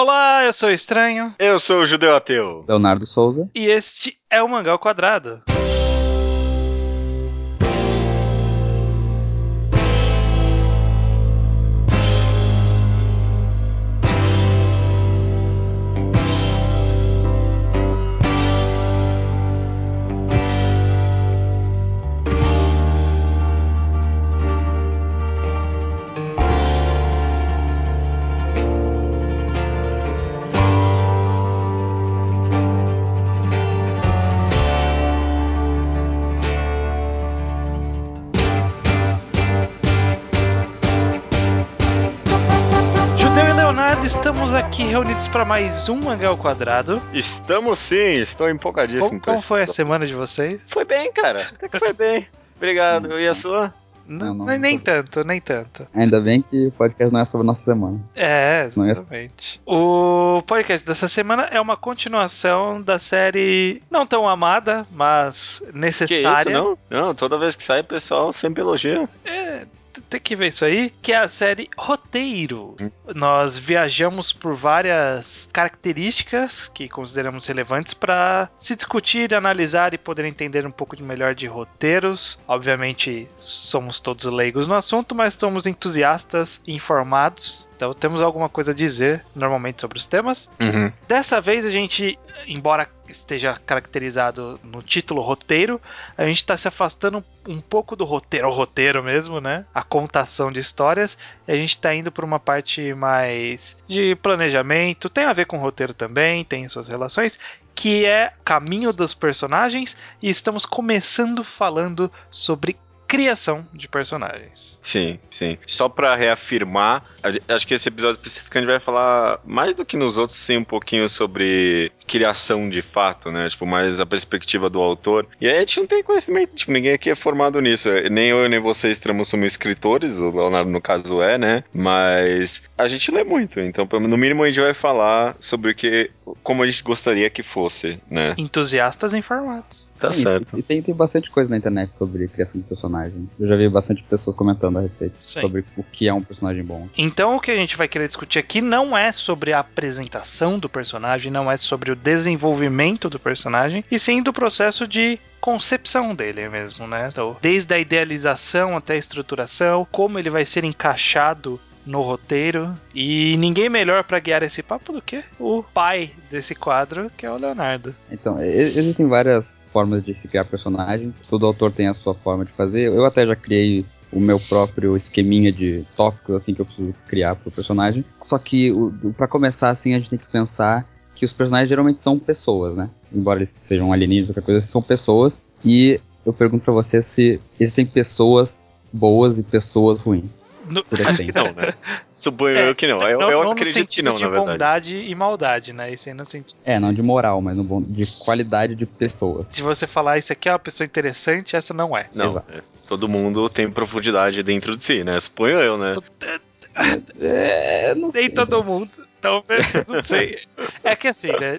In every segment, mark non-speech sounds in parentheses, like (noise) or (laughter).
Olá, eu sou o Estranho. Eu sou o Judeu Ateu. Leonardo Souza. E este é o Mangal Quadrado. Aqui reunidos para mais um Mangal Quadrado. Estamos sim, estou empolgadíssimo. Como, como foi a semana de vocês? Foi bem, cara. (laughs) Até que foi bem. Obrigado. E a sua? Não, não, não, nem tanto, nem tanto. Ainda bem que o podcast não é sobre a nossa semana. É, exatamente. O podcast dessa semana é uma continuação da série não tão amada, mas necessária. Que isso, não? Não, toda vez que sai o pessoal sempre elogia. É, tem que ver isso aí, que é a série Roteiro. Nós viajamos por várias características que consideramos relevantes para se discutir, analisar e poder entender um pouco melhor de roteiros. Obviamente, somos todos leigos no assunto, mas somos entusiastas e informados então temos alguma coisa a dizer normalmente sobre os temas. Uhum. Dessa vez a gente, embora esteja caracterizado no título roteiro, a gente está se afastando um pouco do roteiro, o roteiro mesmo, né? A contação de histórias. E a gente está indo para uma parte mais de planejamento. Tem a ver com roteiro também, tem suas relações. Que é caminho dos personagens. E estamos começando falando sobre criação de personagens. Sim, sim. Só para reafirmar, acho que esse episódio específico a gente vai falar mais do que nos outros, sim, um pouquinho sobre criação de fato, né? Tipo, mais a perspectiva do autor. E aí a gente não tem conhecimento, tipo, ninguém aqui é formado nisso. Nem eu nem vocês tramos somos escritores, o Leonardo no caso é, né? Mas a gente lê muito, então no mínimo a gente vai falar sobre o que, como a gente gostaria que fosse, né? Entusiastas informados. Tá Sim, certo. E, tem, tem bastante coisa na internet sobre criação de personagem. Eu já vi bastante pessoas comentando a respeito Sim. sobre o que é um personagem bom. Então o que a gente vai querer discutir aqui não é sobre a apresentação do personagem, não é sobre o desenvolvimento do personagem, e sim do processo de concepção dele mesmo, né? Então, desde a idealização até a estruturação, como ele vai ser encaixado no roteiro. E ninguém melhor para guiar esse papo do que o pai desse quadro, que é o Leonardo. Então, existem várias formas de se criar personagem. Todo autor tem a sua forma de fazer. Eu até já criei o meu próprio esqueminha de tópicos assim que eu preciso criar pro personagem. Só que para começar assim a gente tem que pensar que os personagens geralmente são pessoas, né? Embora eles sejam alienígenas, outra coisa, são pessoas. E eu pergunto para você se existem pessoas boas e pessoas ruins. No... Acho (laughs) que não, né? Suponho é, eu que não. Eu, não, eu não acredito que não, de na verdade. bondade e maldade, né? Isso aí no sentido. É, não de moral, mas no bom, de qualidade de pessoas. Se você falar isso aqui é uma pessoa interessante, essa não é. Não, Exato. É, todo mundo tem profundidade dentro de si, né? Suponho eu, né? (laughs) É, não sei. Nem todo mundo. Talvez, não sei. (laughs) É que assim, né?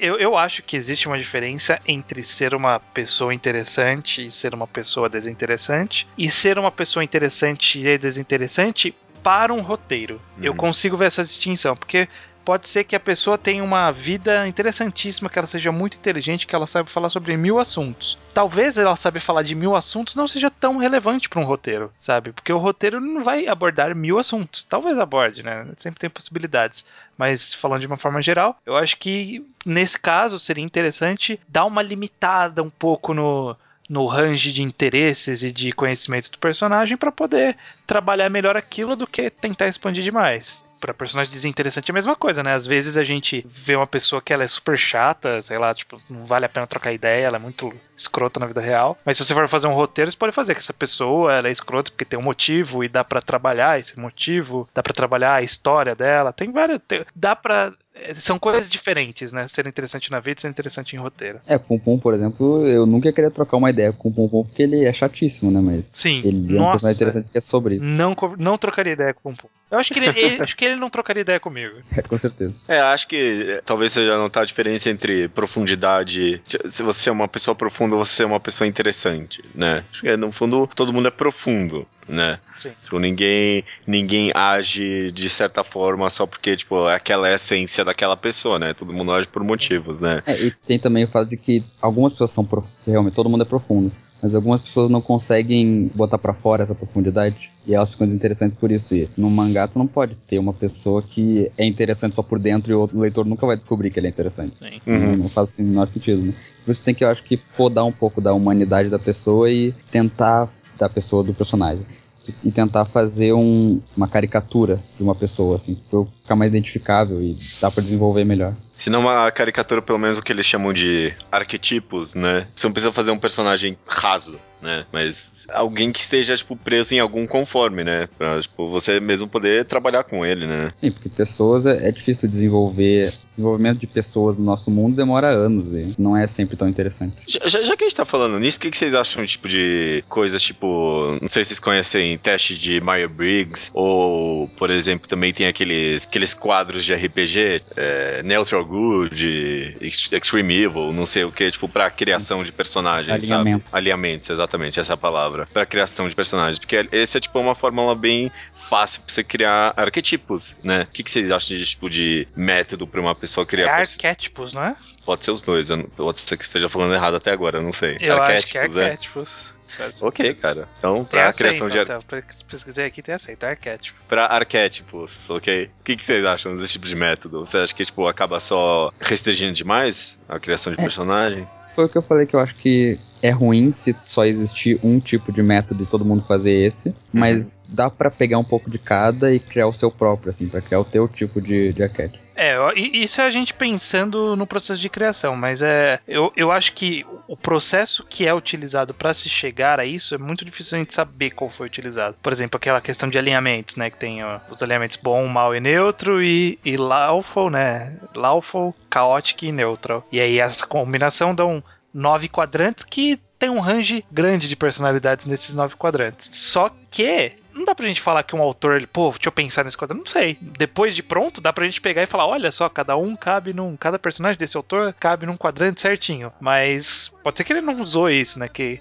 Eu, eu acho que existe uma diferença entre ser uma pessoa interessante e ser uma pessoa desinteressante, e ser uma pessoa interessante e desinteressante para um roteiro. Uhum. Eu consigo ver essa distinção, porque pode ser que a pessoa tenha uma vida interessantíssima, que ela seja muito inteligente, que ela saiba falar sobre mil assuntos. Talvez ela saber falar de mil assuntos não seja tão relevante para um roteiro, sabe? Porque o roteiro não vai abordar mil assuntos. Talvez aborde, né? Sempre tem possibilidades. Mas falando de uma forma geral, eu acho que nesse caso seria interessante dar uma limitada um pouco no no range de interesses e de conhecimentos do personagem para poder trabalhar melhor aquilo do que tentar expandir demais pra personagem desinteressante é a mesma coisa, né? Às vezes a gente vê uma pessoa que ela é super chata, sei lá, tipo, não vale a pena trocar ideia, ela é muito escrota na vida real. Mas se você for fazer um roteiro, você pode fazer que essa pessoa ela é escrota porque tem um motivo e dá para trabalhar esse motivo, dá para trabalhar a história dela, tem várias. Tem, dá para é, são coisas diferentes, né? Ser interessante na vida e ser interessante em roteiro. É, Pum Pum, por exemplo, eu nunca queria trocar uma ideia com o Pum Pum porque ele é chatíssimo, né? Mas Sim, ele nossa, é um interessante que é sobre isso. Não, não trocaria ideia com o Pum Pum. Eu acho que ele, ele, acho que ele não trocaria ideia comigo. (laughs) É, com certeza. É, acho que é, talvez você já notar a diferença entre profundidade. Se você é uma pessoa profunda, você é uma pessoa interessante, né? Acho que no fundo todo mundo é profundo né? Sim. Tipo, ninguém, ninguém age de certa forma só porque, tipo, aquela é a essência daquela pessoa, né? Todo mundo age por motivos, né? É, e tem também o fato de que algumas pessoas são profundas, realmente todo mundo é profundo mas algumas pessoas não conseguem botar para fora essa profundidade e elas ficam desinteressantes por isso. E no mangá tu não pode ter uma pessoa que é interessante só por dentro e o leitor nunca vai descobrir que ele é interessante. Sim, sim. Não, não faz assim, o menor sentido, né? Por isso tem que, eu acho que, podar um pouco da humanidade da pessoa e tentar da pessoa do personagem e tentar fazer um, uma caricatura de uma pessoa, assim, pra ficar mais identificável e dá para desenvolver melhor. Se não uma caricatura, pelo menos o que eles chamam de arquetipos, né? Você não precisa fazer um personagem raso, né? Mas alguém que esteja, tipo, preso em algum conforme, né? Pra, tipo, você mesmo poder trabalhar com ele, né? Sim, porque pessoas é, é difícil desenvolver. Desenvolvimento de pessoas no nosso mundo demora anos e não é sempre tão interessante. Já, já que a gente tá falando nisso, o que, que vocês acham, tipo, de coisas tipo. Não sei se vocês conhecem teste de Myers-Briggs, ou, por exemplo, também tem aqueles, aqueles quadros de RPG, é, Neutral Good, Extreme Evil, não sei o que, tipo, pra criação de personagens, Alinhamento. sabe? Alinhamentos, exatamente, essa é a palavra. Pra criação de personagens. Porque esse é, tipo, uma fórmula bem fácil pra você criar arquetipos, né? O que, que vocês acham de, tipo, de método pra uma pessoa criar... É arquétipos, não é? Pode ser os dois, pode ser que esteja falando errado até agora, eu não sei. Eu acho que é arquétipos. Ok, cara. Então, pra aceito, criação de. Então, pesquisei aqui, tem aceito, arquétipo. Pra arquétipos, ok? O que, que vocês acham desse tipo de método? Você acha que, tipo, acaba só restringindo demais a criação de É. personagem? Foi o que eu falei que eu acho que é ruim se só existir um tipo de método e todo mundo fazer esse, mas dá pra pegar um pouco de cada e criar o seu próprio, assim, pra criar o teu tipo de, de arquétipo. É, isso é a gente pensando no processo de criação, mas é, eu, eu acho que o processo que é utilizado pra se chegar a isso é muito difícil a gente saber qual foi utilizado. Por exemplo, aquela questão de alinhamentos, né, que tem ó, os alinhamentos bom, mal e neutro e, e lawful, né, lawful, chaotic e neutral. E aí essa combinação dão nove quadrantes que tem um range grande de personalidades nesses nove quadrantes. Só que não dá pra gente falar que um autor, ele, pô, deixa eu pensar nesse quadrante, não sei. Depois de pronto, dá pra gente pegar e falar, olha só, cada um cabe num, cada personagem desse autor cabe num quadrante certinho. Mas pode ser que ele não usou isso, né, que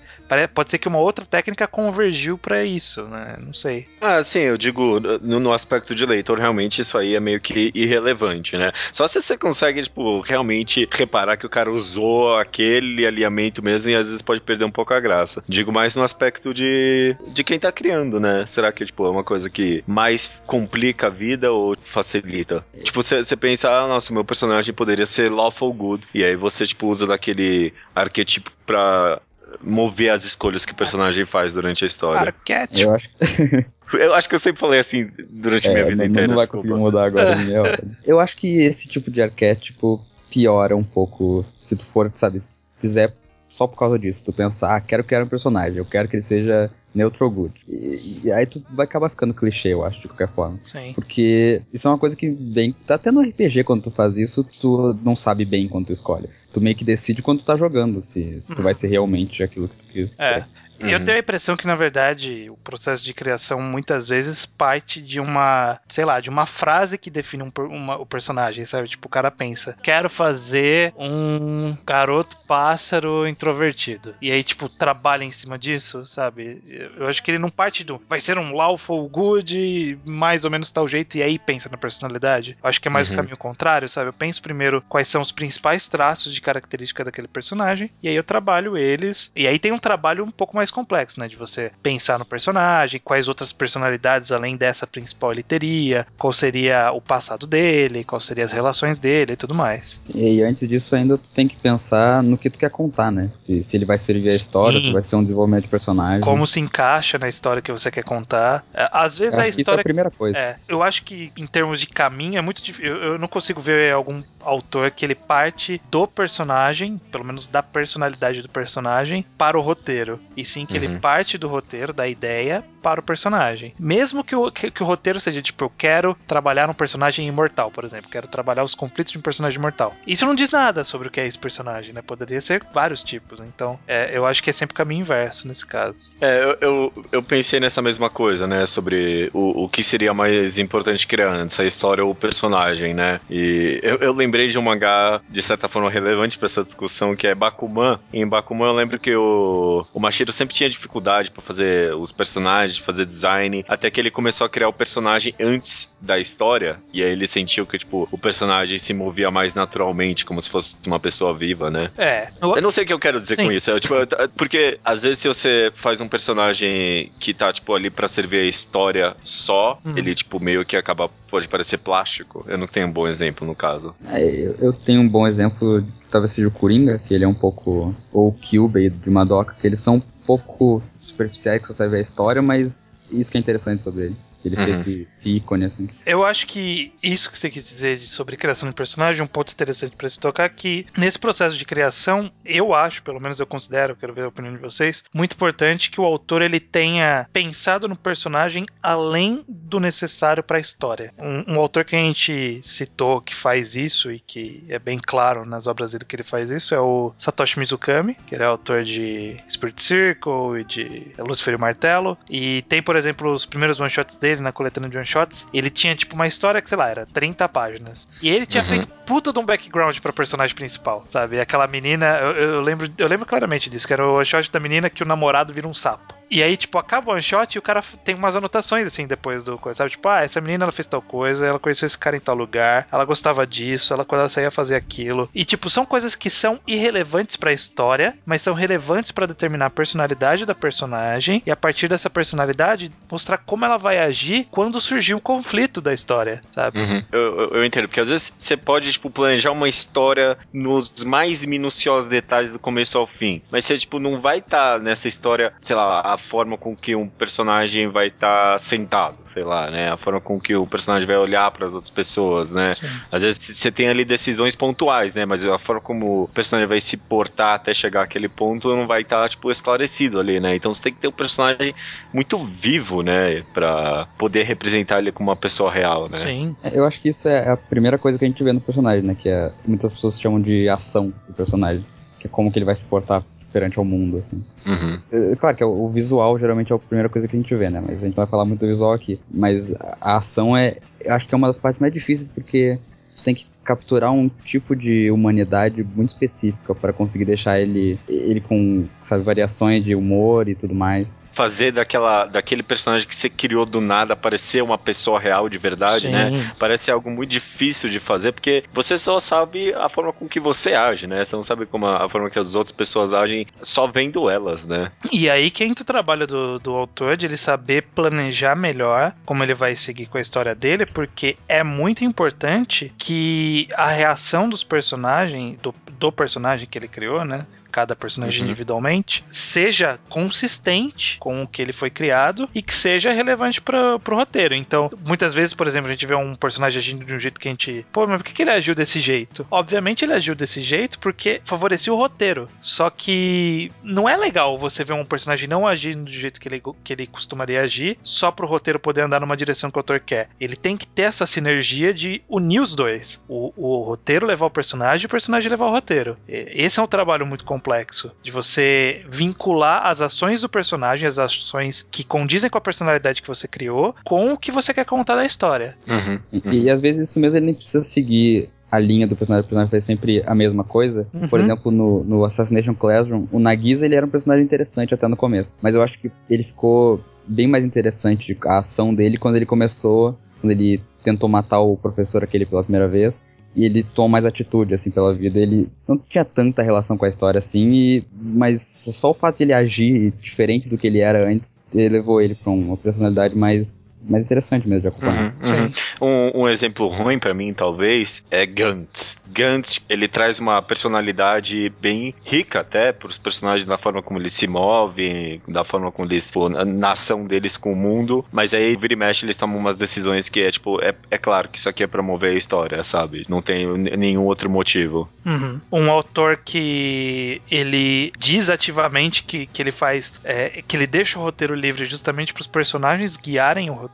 pode ser que uma outra técnica convergiu pra isso, né, não sei. Ah, sim, eu digo, no, no aspecto de leitor, realmente isso aí é meio que irrelevante, né? Só se você consegue, tipo, realmente reparar que o cara usou aquele alinhamento mesmo e às vezes pode perder um pouco a graça. Digo mais no aspecto de, de quem tá criando, né? Será que, tipo, é uma coisa que mais complica a vida ou facilita? Tipo, você pensa, ah, nossa, meu personagem poderia ser lawful good. E aí você, tipo, usa daquele arquetipo pra mover as escolhas que o personagem faz durante a história. Arquétipo. Eu acho que (laughs) Eu acho que eu sempre falei assim durante a minha é, vida não, inteira. não vai desculpa. conseguir mudar agora (laughs) hora. Eu acho que esse tipo de arquétipo piora um pouco se tu for, sabe, se tu fizer só por causa disso. Tu pensar, ah, quero criar um personagem, eu quero que ele seja neutral good. E, e aí tu vai acabar ficando clichê, eu acho, de qualquer forma. Sim. Porque isso é uma coisa que vem. tá Até no RPG, quando tu faz isso, tu não sabe bem quando tu escolhe. Tu meio que decide quando tu tá jogando, se, se tu Uhum. vai ser realmente aquilo que tu quis É. ser. Eu Uhum. tenho a impressão que, na verdade, o processo de criação muitas vezes parte de uma, sei lá, de uma frase que define um uma- o personagem, sabe? Tipo, o cara pensa, quero fazer um garoto pássaro introvertido. E aí, tipo, trabalha em cima disso, sabe? Eu acho que ele não parte do, vai ser um lawful good, mais ou menos tal jeito, e aí pensa na personalidade. Eu acho que é mais Uhum. o caminho contrário, sabe? Eu penso primeiro quais são os principais traços de característica daquele personagem, e aí eu trabalho eles. E aí tem um trabalho um pouco mais complexo, né? De você pensar no personagem, quais outras personalidades além dessa principal ele teria, qual seria o passado dele, quais seriam as relações dele e tudo mais. E antes disso, ainda tu tem que pensar no que tu quer contar, né? Se, se ele vai servir a história, Sim. se vai ser um desenvolvimento de personagem. Como se encaixa na história que você quer contar. É, Às vezes Eu a que isso é a história primeira coisa. É, eu acho que em termos de caminho é muito difícil. Eu, eu não consigo ver algum autor que ele parte do personagem, pelo menos da personalidade do personagem, para o roteiro. E sim sim que uhum. ele parte do roteiro, da ideia, para o personagem. Mesmo que o, que, que, o roteiro seja tipo, eu quero trabalhar um personagem imortal, por exemplo, quero trabalhar os conflitos de um personagem imortal. Isso não diz nada sobre o que é esse personagem, né? Poderia ser vários tipos. Então, é, eu acho que é sempre o caminho inverso nesse caso. É, eu, eu, eu, pensei nessa mesma coisa, né? Sobre o, o que seria mais importante criar antes, a história ou o personagem, né? E eu, eu lembrei de um mangá, de certa forma, relevante para essa discussão, que é Bakuman. Em Bakuman, eu lembro que o, o Machiro sempre tinha dificuldade para fazer os personagens, fazer design, até que ele começou a criar o personagem antes da história, e aí ele sentiu que, tipo, o personagem se movia mais naturalmente, como se fosse uma pessoa viva, né? É. Eu, eu não sei o que eu quero dizer Sim. com isso. É, tipo, porque, às vezes, se você faz um personagem que tá, tipo, ali para servir a história só, hum. ele, tipo, meio que acaba pode parecer plástico. Eu não tenho um bom exemplo no caso. É, eu tenho um bom exemplo, talvez seja o Coringa, que ele é um pouco. Ou o Kyubey de Madoka, que eles são um pouco superficiais que você sabe a história, mas isso que é interessante sobre ele. Ele uhum. ser esse, esse, ícone, assim. Eu acho que isso que você quis dizer sobre criação de personagem, um ponto interessante para se tocar, que nesse processo de criação, eu acho, pelo menos eu considero, quero ver a opinião de vocês, muito importante que o autor ele tenha pensado no personagem além do necessário para a história. Um, um, autor que a gente citou que faz isso e que é bem claro nas obras dele que ele faz isso é o Satoshi Mizukami, que ele é autor de Spirit Circle e de Lucifer e Martelo. E tem, por exemplo, os primeiros one-shots dele dele na coletânea de one-shots, ele tinha, tipo, uma história que, sei lá, era 30 páginas. E ele tinha uhum. feito puta de um background pra personagem principal, sabe? Aquela menina, eu, eu, lembro, eu lembro claramente disso, que era o one-shot da menina que o namorado vira um sapo. E aí, tipo, acaba o one shot e o cara tem umas anotações assim depois do coisa, sabe? Tipo, ah, essa menina ela fez tal coisa, ela conheceu esse cara em tal lugar, ela gostava disso, ela quando ela saía fazer aquilo. E tipo, são coisas que são irrelevantes para a história, mas são relevantes para determinar a personalidade da personagem e a partir dessa personalidade mostrar como ela vai agir quando surgir um conflito da história, sabe? Uhum. Eu, eu, eu, entendo, porque às vezes você pode, tipo, planejar uma história nos mais minuciosos detalhes do começo ao fim, mas você, tipo, não vai estar tá nessa história, sei lá, a forma com que um personagem vai estar tá sentado, sei lá, né? A forma com que o personagem vai olhar para as outras pessoas, né? Sim. Às vezes você tem ali decisões pontuais, né? Mas a forma como o personagem vai se portar até chegar àquele ponto não vai estar, tá, tipo, esclarecido ali, né? Então você tem que ter um personagem muito vivo, né? Pra poder representar ele como uma pessoa real, né? Sim. É, eu acho que isso é a primeira coisa que a gente vê no personagem, né? Que é, muitas pessoas chamam de ação do personagem. Que é como que ele vai se portar perante ao mundo, assim. Uhum. É, claro que o visual geralmente é a primeira coisa que a gente vê, né? Mas a gente vai falar muito do visual aqui. Mas a ação é, acho que é uma das partes mais difíceis porque tu tem que capturar um tipo de humanidade muito específica para conseguir deixar ele ele com sabe variações de humor e tudo mais fazer daquela daquele personagem que você criou do nada parecer uma pessoa real de verdade né? Sim. né parece algo muito difícil de fazer porque você só sabe a forma com que você age né você não sabe como a, a forma que as outras pessoas agem só vendo elas né e aí que entra o trabalho do, do autor de ele saber planejar melhor como ele vai seguir com a história dele porque é muito importante que a reação dos personagens, do, do personagem que ele criou, né? cada personagem uhum. individualmente, seja consistente com o que ele foi criado e que seja relevante para pro roteiro. Então, muitas vezes, por exemplo, a gente vê um personagem agindo de um jeito que a gente. Pô, mas por que, que ele agiu desse jeito? Obviamente ele agiu desse jeito porque favorecia o roteiro. Só que não é legal você ver um personagem não agindo do jeito que ele, que ele costumaria agir só pro roteiro poder andar numa direção que o autor quer. Ele tem que ter essa sinergia de unir os dois. O, o roteiro levar o personagem e o personagem levar o roteiro. Esse é um trabalho muito complexo complexo de você vincular as ações do personagem, as ações que condizem com a personalidade que você criou, com o que você quer contar da história. Uhum, uhum. E, e, às vezes isso mesmo ele nem precisa seguir a linha do personagem, o personagem faz sempre a mesma coisa. Uhum. Por exemplo, no, no Assassination Classroom, o Nagisa ele era um personagem interessante até no começo, mas eu acho que ele ficou bem mais interessante a ação dele quando ele começou, quando ele tentou matar o professor aquele pela primeira vez e ele toma mais atitude, assim, pela vida. Ele não tinha tanta relação com a história, assim, e, mas só o fato de ele agir diferente do que ele era antes, ele levou ele pra uma personalidade mais mais interessante mesmo de acompanhar. Uhum, uhum. Um, um, exemplo ruim para mim, talvez, é Gantz. Gantz, ele traz uma personalidade bem rica até para os personagens da forma como eles se movem, da forma como eles, tipo, na ação deles com o mundo, mas aí vira e mexe eles tomam umas decisões que é tipo, é, é claro que isso aqui é pra mover a história, sabe? Não tem nenhum outro motivo. Uhum. Um autor que ele diz ativamente que, que ele faz, é, que ele deixa o roteiro livre justamente para os personagens guiarem o roteiro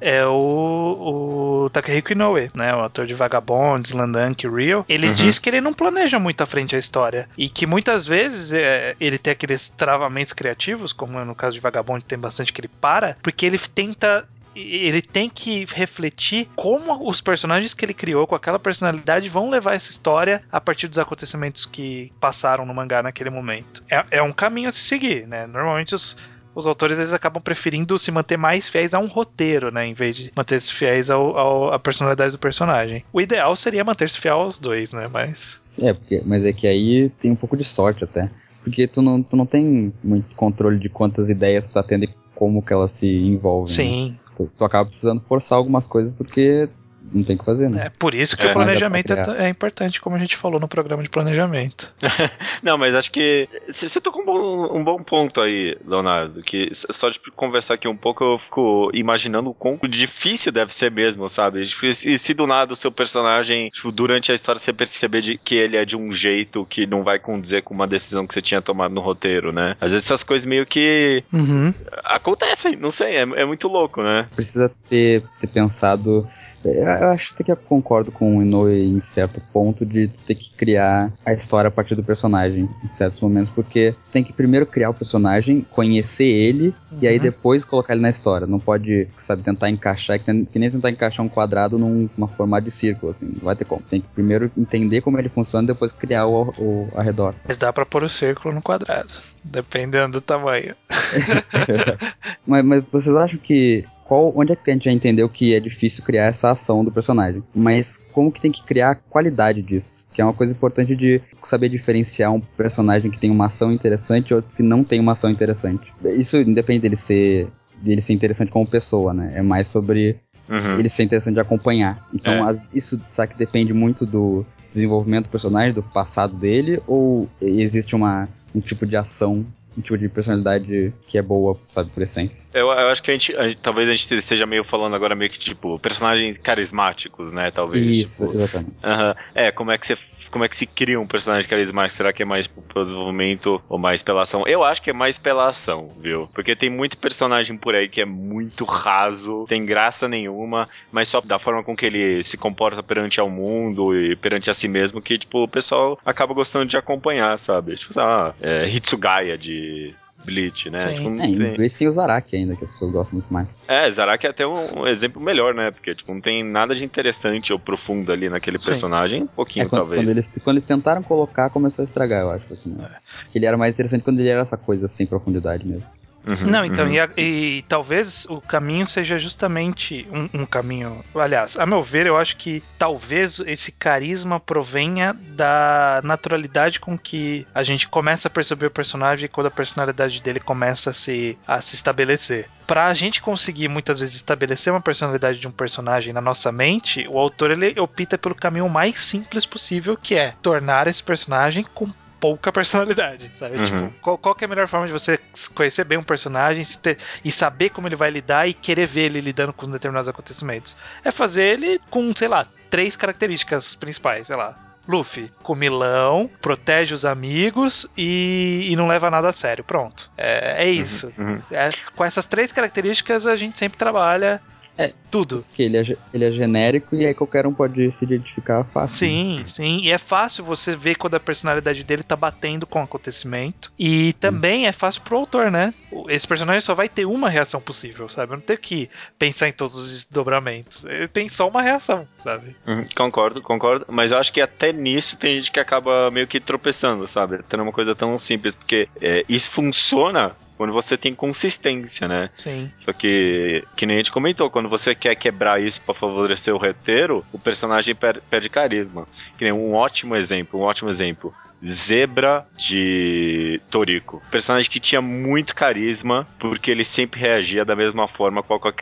é o, o Takehiko Inoue, né? O autor de Vagabond, Slandunk, Real. Ele uhum. diz que ele não planeja muito à frente a história e que muitas vezes é, ele tem aqueles travamentos criativos, como no caso de Vagabond tem bastante que ele para, porque ele tenta ele tem que refletir como os personagens que ele criou com aquela personalidade vão levar essa história a partir dos acontecimentos que passaram no mangá naquele momento. É, é um caminho a se seguir, né? Normalmente os, os autores eles acabam preferindo se manter mais fiéis a um roteiro, né? Em vez de manter-se fiéis ao, ao, à personalidade do personagem. O ideal seria manter-se fiel aos dois, né? Mas. É, porque, mas é que aí tem um pouco de sorte até. Porque tu não, tu não tem muito controle de quantas ideias tu tá tendo e como que elas se envolvem. Né? Sim. Né? Tu, tu acaba precisando forçar algumas coisas porque não tem o que fazer, né? É por isso que é. o planejamento é, é, importante, como a gente falou no programa de planejamento. (laughs) não, mas acho que você tocou um bom, um bom ponto aí, Leonardo, que só de conversar aqui um pouco eu fico imaginando o quão difícil deve ser mesmo, sabe? Tipo, e se do nada o seu personagem, tipo, durante a história você perceber de, que ele é de um jeito que não vai condizer com uma decisão que você tinha tomado no roteiro, né? Às vezes essas coisas meio que uhum. acontecem, não sei, é, é muito louco, né? Precisa ter, ter pensado eu acho até que eu concordo com o Inoue em certo ponto de ter que criar a história a partir do personagem em certos momentos, porque tu tem que primeiro criar o personagem, conhecer ele uhum. e aí uhum. depois colocar ele na história. Não pode, sabe, tentar encaixar, que, nem tentar encaixar um quadrado numa forma de círculo, assim. Não vai ter como. Tem que primeiro entender como ele funciona e depois criar o, o arredor. Mas dá pra pôr o círculo no quadrado, dependendo do tamanho. (laughs) mas, mas vocês acham que qual, onde é que a gente já entendeu que é difícil criar essa ação do personagem, mas como que tem que criar a qualidade disso, que é uma coisa importante de saber diferenciar um personagem que tem uma ação interessante e outro que não tem uma ação interessante. Isso independe dele ser dele ser interessante como pessoa, né? É mais sobre uhum. ele ser interessante de acompanhar. Então, é. as, isso sabe que depende muito do desenvolvimento do personagem, do passado dele, ou existe uma, um tipo de ação um tipo de personalidade que é boa, sabe, por essência. Eu, eu acho que a gente, a, talvez a gente esteja meio falando agora meio que, tipo, personagens carismáticos, né, talvez. Isso, tipo, exatamente. Uh -huh. É, como é que você como é que se cria um personagem carismático? Será que é mais pelo desenvolvimento ou mais pela ação? Eu acho que é mais pela ação, viu? Porque tem muito personagem por aí que é muito raso, tem graça nenhuma, mas só da forma com que ele se comporta perante ao mundo e perante a si mesmo que, tipo, o pessoal acaba gostando de acompanhar, sabe? Tipo, ah, é, Hitsugaya de Bleach, né? Tipo, é, em Bleach tem o Zaraki ainda, que as pessoas gostam muito mais. É, Zaraki é até um, um, exemplo melhor, né? Porque, tipo, não tem nada de interessante ou profundo ali naquele Sim. personagem, um pouquinho, é, quando, talvez. Quando eles, quando eles tentaram colocar, começou a estragar, eu acho, assim, né? É. Que ele era mais interessante quando ele era essa coisa sem profundidade mesmo. Uhum, não, então, uhum. e, a, e, talvez o caminho seja justamente um, um, caminho. Aliás, a meu ver, eu acho que talvez esse carisma provenha da naturalidade com que a gente começa a perceber o personagem quando a personalidade dele começa a se, a se estabelecer. Pra gente conseguir muitas vezes estabelecer uma personalidade de um personagem na nossa mente, o autor ele opta pelo caminho mais simples possível, que é tornar esse personagem com pouca personalidade, sabe? Uhum. Tipo, qual, qual é a melhor forma de você conhecer bem um personagem ter, e saber como ele vai lidar e querer ver ele lidando com determinados acontecimentos? É fazer ele com, sei lá, três características principais, sei lá. Luffy, comilão, protege os amigos e, e, não leva nada a sério. Pronto. É, é uhum, isso. Uhum. É, com essas três características a gente sempre trabalha é, tudo. Porque ele é, ele é genérico e aí qualquer um pode se identificar fácil. Sim, sim. E é fácil você ver quando a personalidade dele tá batendo com o acontecimento. E sim. também é fácil pro autor, né? Esse personagem só vai ter uma reação possível, sabe? Não tem que pensar em todos os desdobramentos. Ele tem só uma reação, sabe? Uhum, concordo, concordo. Mas eu acho que até nisso tem gente que acaba meio que tropeçando, sabe? Tendo uma coisa tão simples. Porque é, isso funciona quando você tem consistência, né? Sim. Só que, que nem a gente comentou, quando você quer quebrar isso para favorecer o roteiro, o personagem per perde carisma. Que nem um ótimo exemplo, um ótimo exemplo. Zebra de Toriko. Personagem que tinha muito carisma, porque ele sempre reagia da mesma forma, qualquer,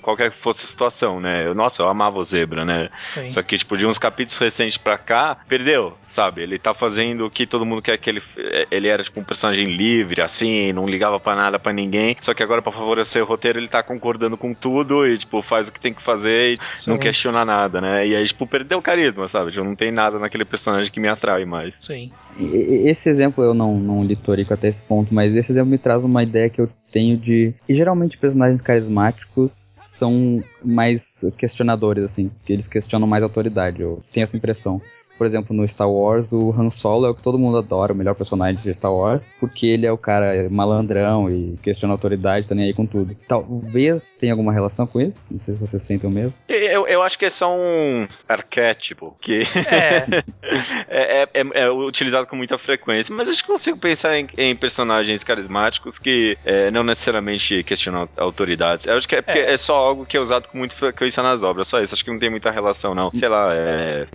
qualquer que fosse a situação, né? Eu, nossa, eu amava o Zebra, né? Sim. Só que, tipo, de uns capítulos recentes pra cá, perdeu, sabe? Ele tá fazendo o que todo mundo quer que ele. Ele era, tipo, um personagem livre, assim, não ligava para nada para ninguém. Só que agora, para favorecer o roteiro, ele tá concordando com tudo e, tipo, faz o que tem que fazer e Sim. não questiona nada, né? E aí, tipo, perdeu o carisma, sabe? Tipo, não tem nada naquele personagem que me atrai mais. Sim. Esse exemplo eu não, não li Toriko até esse ponto, mas esse exemplo me traz uma ideia que eu tenho de. E geralmente personagens carismáticos são mais questionadores, assim, que eles questionam mais a autoridade, eu tenho essa impressão por exemplo, no Star Wars, o Han Solo é o que todo mundo adora, o melhor personagem de Star Wars, porque ele é o cara malandrão e questiona a autoridade, tá nem aí com tudo. Talvez tenha alguma relação com isso, não sei se vocês sentem o mesmo. Eu, eu acho que é só um arquétipo que é. (laughs) é, é, é, é, utilizado com muita frequência, mas acho que consigo pensar em, em personagens carismáticos que é, não necessariamente questionam autoridades. Eu acho que é porque é. é só algo que é usado com muita frequência nas obras, só isso. Acho que não tem muita relação, não. Sei lá, é.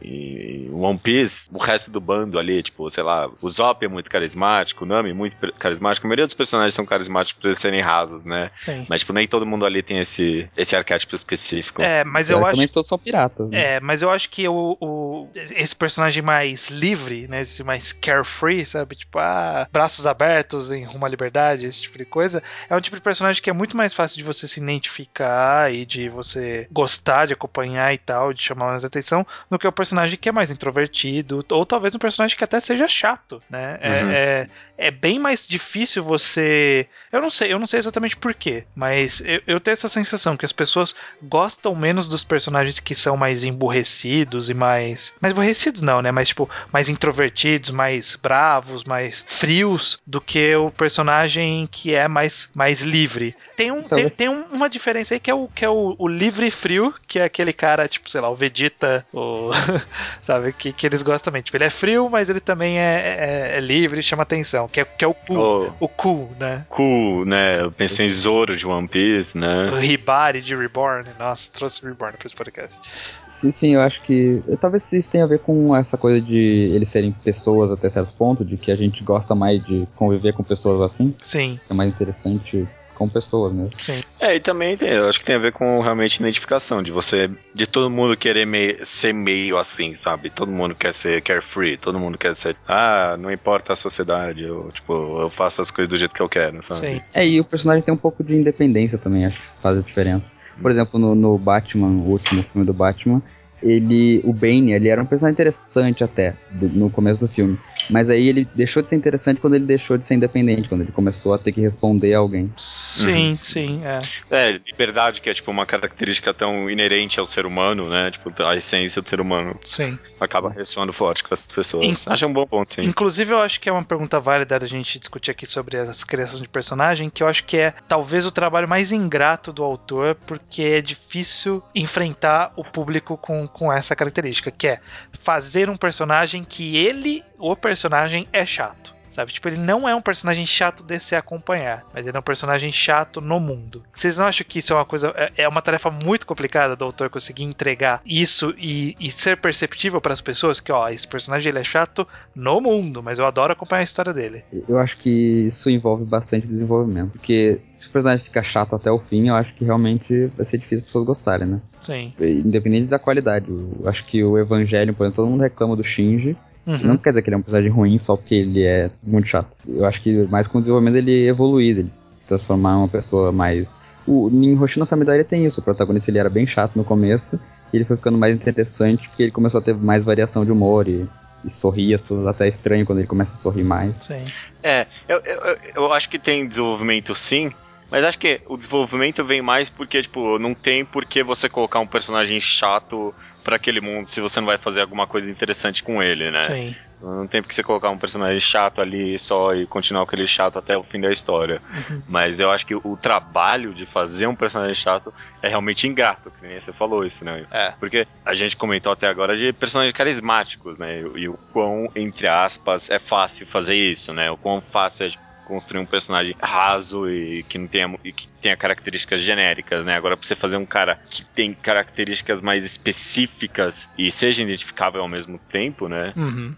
One Piece, o resto do bando ali, tipo, sei lá, o Zop é muito carismático, o Nami é muito carismático, a maioria dos personagens são carismáticos por eles serem rasos, né? Sim. Mas, tipo, nem todo mundo ali tem esse, esse arquétipo específico. É, mas eu acho. todos são piratas, né? É, mas eu acho que o, o, esse personagem mais livre, né? Esse mais carefree, sabe? Tipo, ah, braços abertos em rumo à liberdade, esse tipo de coisa, é um tipo de personagem que é muito mais fácil de você se identificar e de você gostar de acompanhar e tal, de chamar mais atenção, do que o personagem que é mais introvertido divertido, ou talvez um personagem que até seja chato, né? É, uhum. É, é, bem mais difícil você. Eu não sei, eu não sei exatamente porquê, mas eu, eu, tenho essa sensação que as pessoas gostam menos dos personagens que são mais emburrecidos e mais. Mais aborrecidos não, né? Mas tipo, mais introvertidos, mais bravos, mais frios do que o personagem que é mais, mais livre. Tem, um, tem, tem, uma diferença aí que é o, que é o, o livre e frio, que é aquele cara, tipo, sei lá, o Vegeta, o, (laughs) sabe, que, que eles gostam também. Tipo, ele é frio, mas ele também é, é, é livre e chama atenção, que é, que é o cool, oh, o cool, né? Cool, né? Eu pensei em Zoro de One Piece, né? O Hibari de Reborn, nossa, trouxe Reborn para esse podcast. Sim, sim, eu acho que talvez isso tenha a ver com essa coisa de eles serem pessoas até certo ponto, de que a gente gosta mais de conviver com pessoas assim. Sim. É mais interessante com pessoas mesmo. Sim. É, e também tem, eu acho que tem a ver com realmente identificação, de você, de todo mundo querer meio, ser meio assim, sabe? Todo mundo quer ser carefree, todo mundo quer ser, ah, não importa a sociedade, eu, tipo, eu faço as coisas do jeito que eu quero, sabe? Sim. É, e o personagem tem um pouco de independência também, acho que faz a diferença. Por exemplo, no, no Batman, o último filme do Batman, ele, o Bane, ele era um personagem interessante até, do, no começo do filme. Mas aí ele deixou de ser interessante quando ele deixou de ser independente, quando ele começou a ter que responder a alguém. Sim, uhum. sim, é. É, liberdade que é tipo uma característica tão inerente ao ser humano, né? Tipo, a essência do ser humano. Sim. Acaba ressoando forte com as pessoas. In acho um bom ponto, sim. Inclusive, eu acho que é uma pergunta válida da gente discutir aqui sobre as criações de personagem, que eu acho que é talvez o trabalho mais ingrato do autor, porque é difícil enfrentar o público com, com essa característica, que é fazer um personagem que ele, o personagem, é chato. Sabe? Tipo, ele não é um personagem chato de se acompanhar, mas ele é um personagem chato no mundo. Vocês não acham que isso é uma coisa. É, é uma tarefa muito complicada do autor conseguir entregar isso e, e ser perceptível para as pessoas que, ó, esse personagem ele é chato no mundo, mas eu adoro acompanhar a história dele. Eu acho que isso envolve bastante desenvolvimento, porque se o personagem ficar chato até o fim, eu acho que realmente vai ser difícil as pessoas gostarem, né? Sim. Independente da qualidade. Eu acho que o Evangelho, por exemplo, todo mundo reclama do Shinji. Uhum. Não quer dizer que ele é um personagem ruim só porque ele é muito chato. Eu acho que mais com o desenvolvimento ele evoluir, ele se transformar em uma pessoa mais. O, em Hoshino Samidari tem isso, o protagonista ele era bem chato no começo, e ele foi ficando mais interessante porque ele começou a ter mais variação de humor e, e sorria, as pessoas até estranho quando ele começa a sorrir mais. Sim. É, eu, eu, eu acho que tem desenvolvimento sim, mas acho que o desenvolvimento vem mais porque, tipo, não tem por que você colocar um personagem chato para aquele mundo se você não vai fazer alguma coisa interessante com ele, né? Sim. Não tem porque você colocar um personagem chato ali só e continuar com ele chato até o fim da história. Uhum. Mas eu acho que o trabalho de fazer um personagem chato é realmente ingrato, que nem você falou isso, né? É. Porque a gente comentou até agora de personagens carismáticos, né? E, e o quão, entre aspas, é fácil fazer isso, né? O quão fácil é construir um personagem raso e que não tenha, e que tenha características genéricas, né? Agora, pra você fazer um cara que tem características mais específicas e seja identificável ao mesmo tempo, né? Uhum.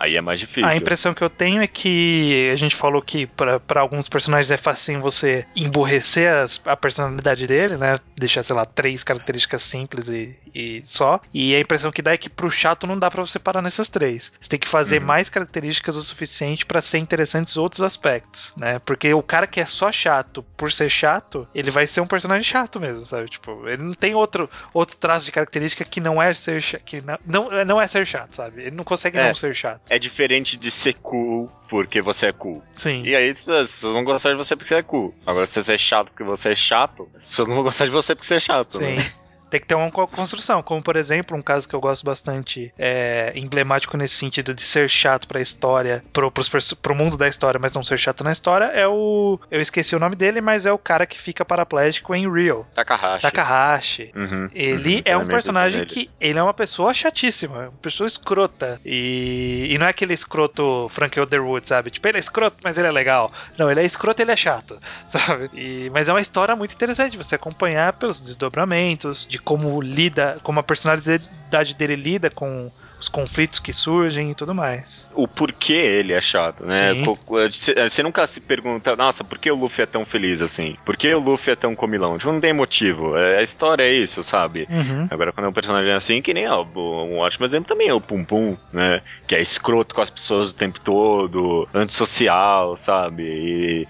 Aí é mais difícil. A impressão que eu tenho é que a gente falou que para alguns personagens é fácil você emburrecer as, a personalidade dele, né? Deixar, sei lá, três características simples e, e só. E a impressão que dá é que pro chato não dá para você parar nessas três. Você tem que fazer uhum. mais características o suficiente para ser interessantes outros aspectos, né? Porque o cara que é só chato por ser chato, ele vai ser um personagem chato mesmo, sabe? Tipo, ele não tem outro, outro traço de característica que não é ser que não, não, não é ser chato, sabe? Ele não consegue é, não ser chato. É diferente de ser cool porque você é cool. Sim. E aí as pessoas vão gostar de você porque você é cool. Agora, se você é chato porque você é chato, as pessoas não vão gostar de você porque você é chato. Sim. Né? (laughs) tem que ter uma construção. Como, por exemplo, um caso que eu gosto bastante é, emblemático nesse sentido de ser chato pra história, pro, pros, pro mundo da história, mas não ser chato na história, é o. Eu esqueci o nome dele, mas é o cara que fica paraplégico em Real. Takahashi. Takahashi. Uhum, ele uhum, é um personagem que. Ele é uma pessoa chatíssima, uma pessoa escrota. E, e não é aquele escroto Frank Underwood, sabe? Tipo, ele é escroto, mas ele é legal. Não, ele é escroto e ele é chato, (laughs) sabe? E, mas é uma história muito interessante você acompanhar pelos desdobramentos, de como lida, como a personalidade dele lida com os conflitos que surgem e tudo mais. O porquê ele é chato, né? Você nunca se pergunta, nossa, por que o Luffy é tão feliz assim? Por que o Luffy é tão comilão? Tipo, não tem motivo. É, a história é isso, sabe? Uhum. Agora, quando é um personagem assim, que nem ó, um ótimo exemplo também é o Pum Pum, né? Que é escroto com as pessoas o tempo todo, antissocial, sabe? E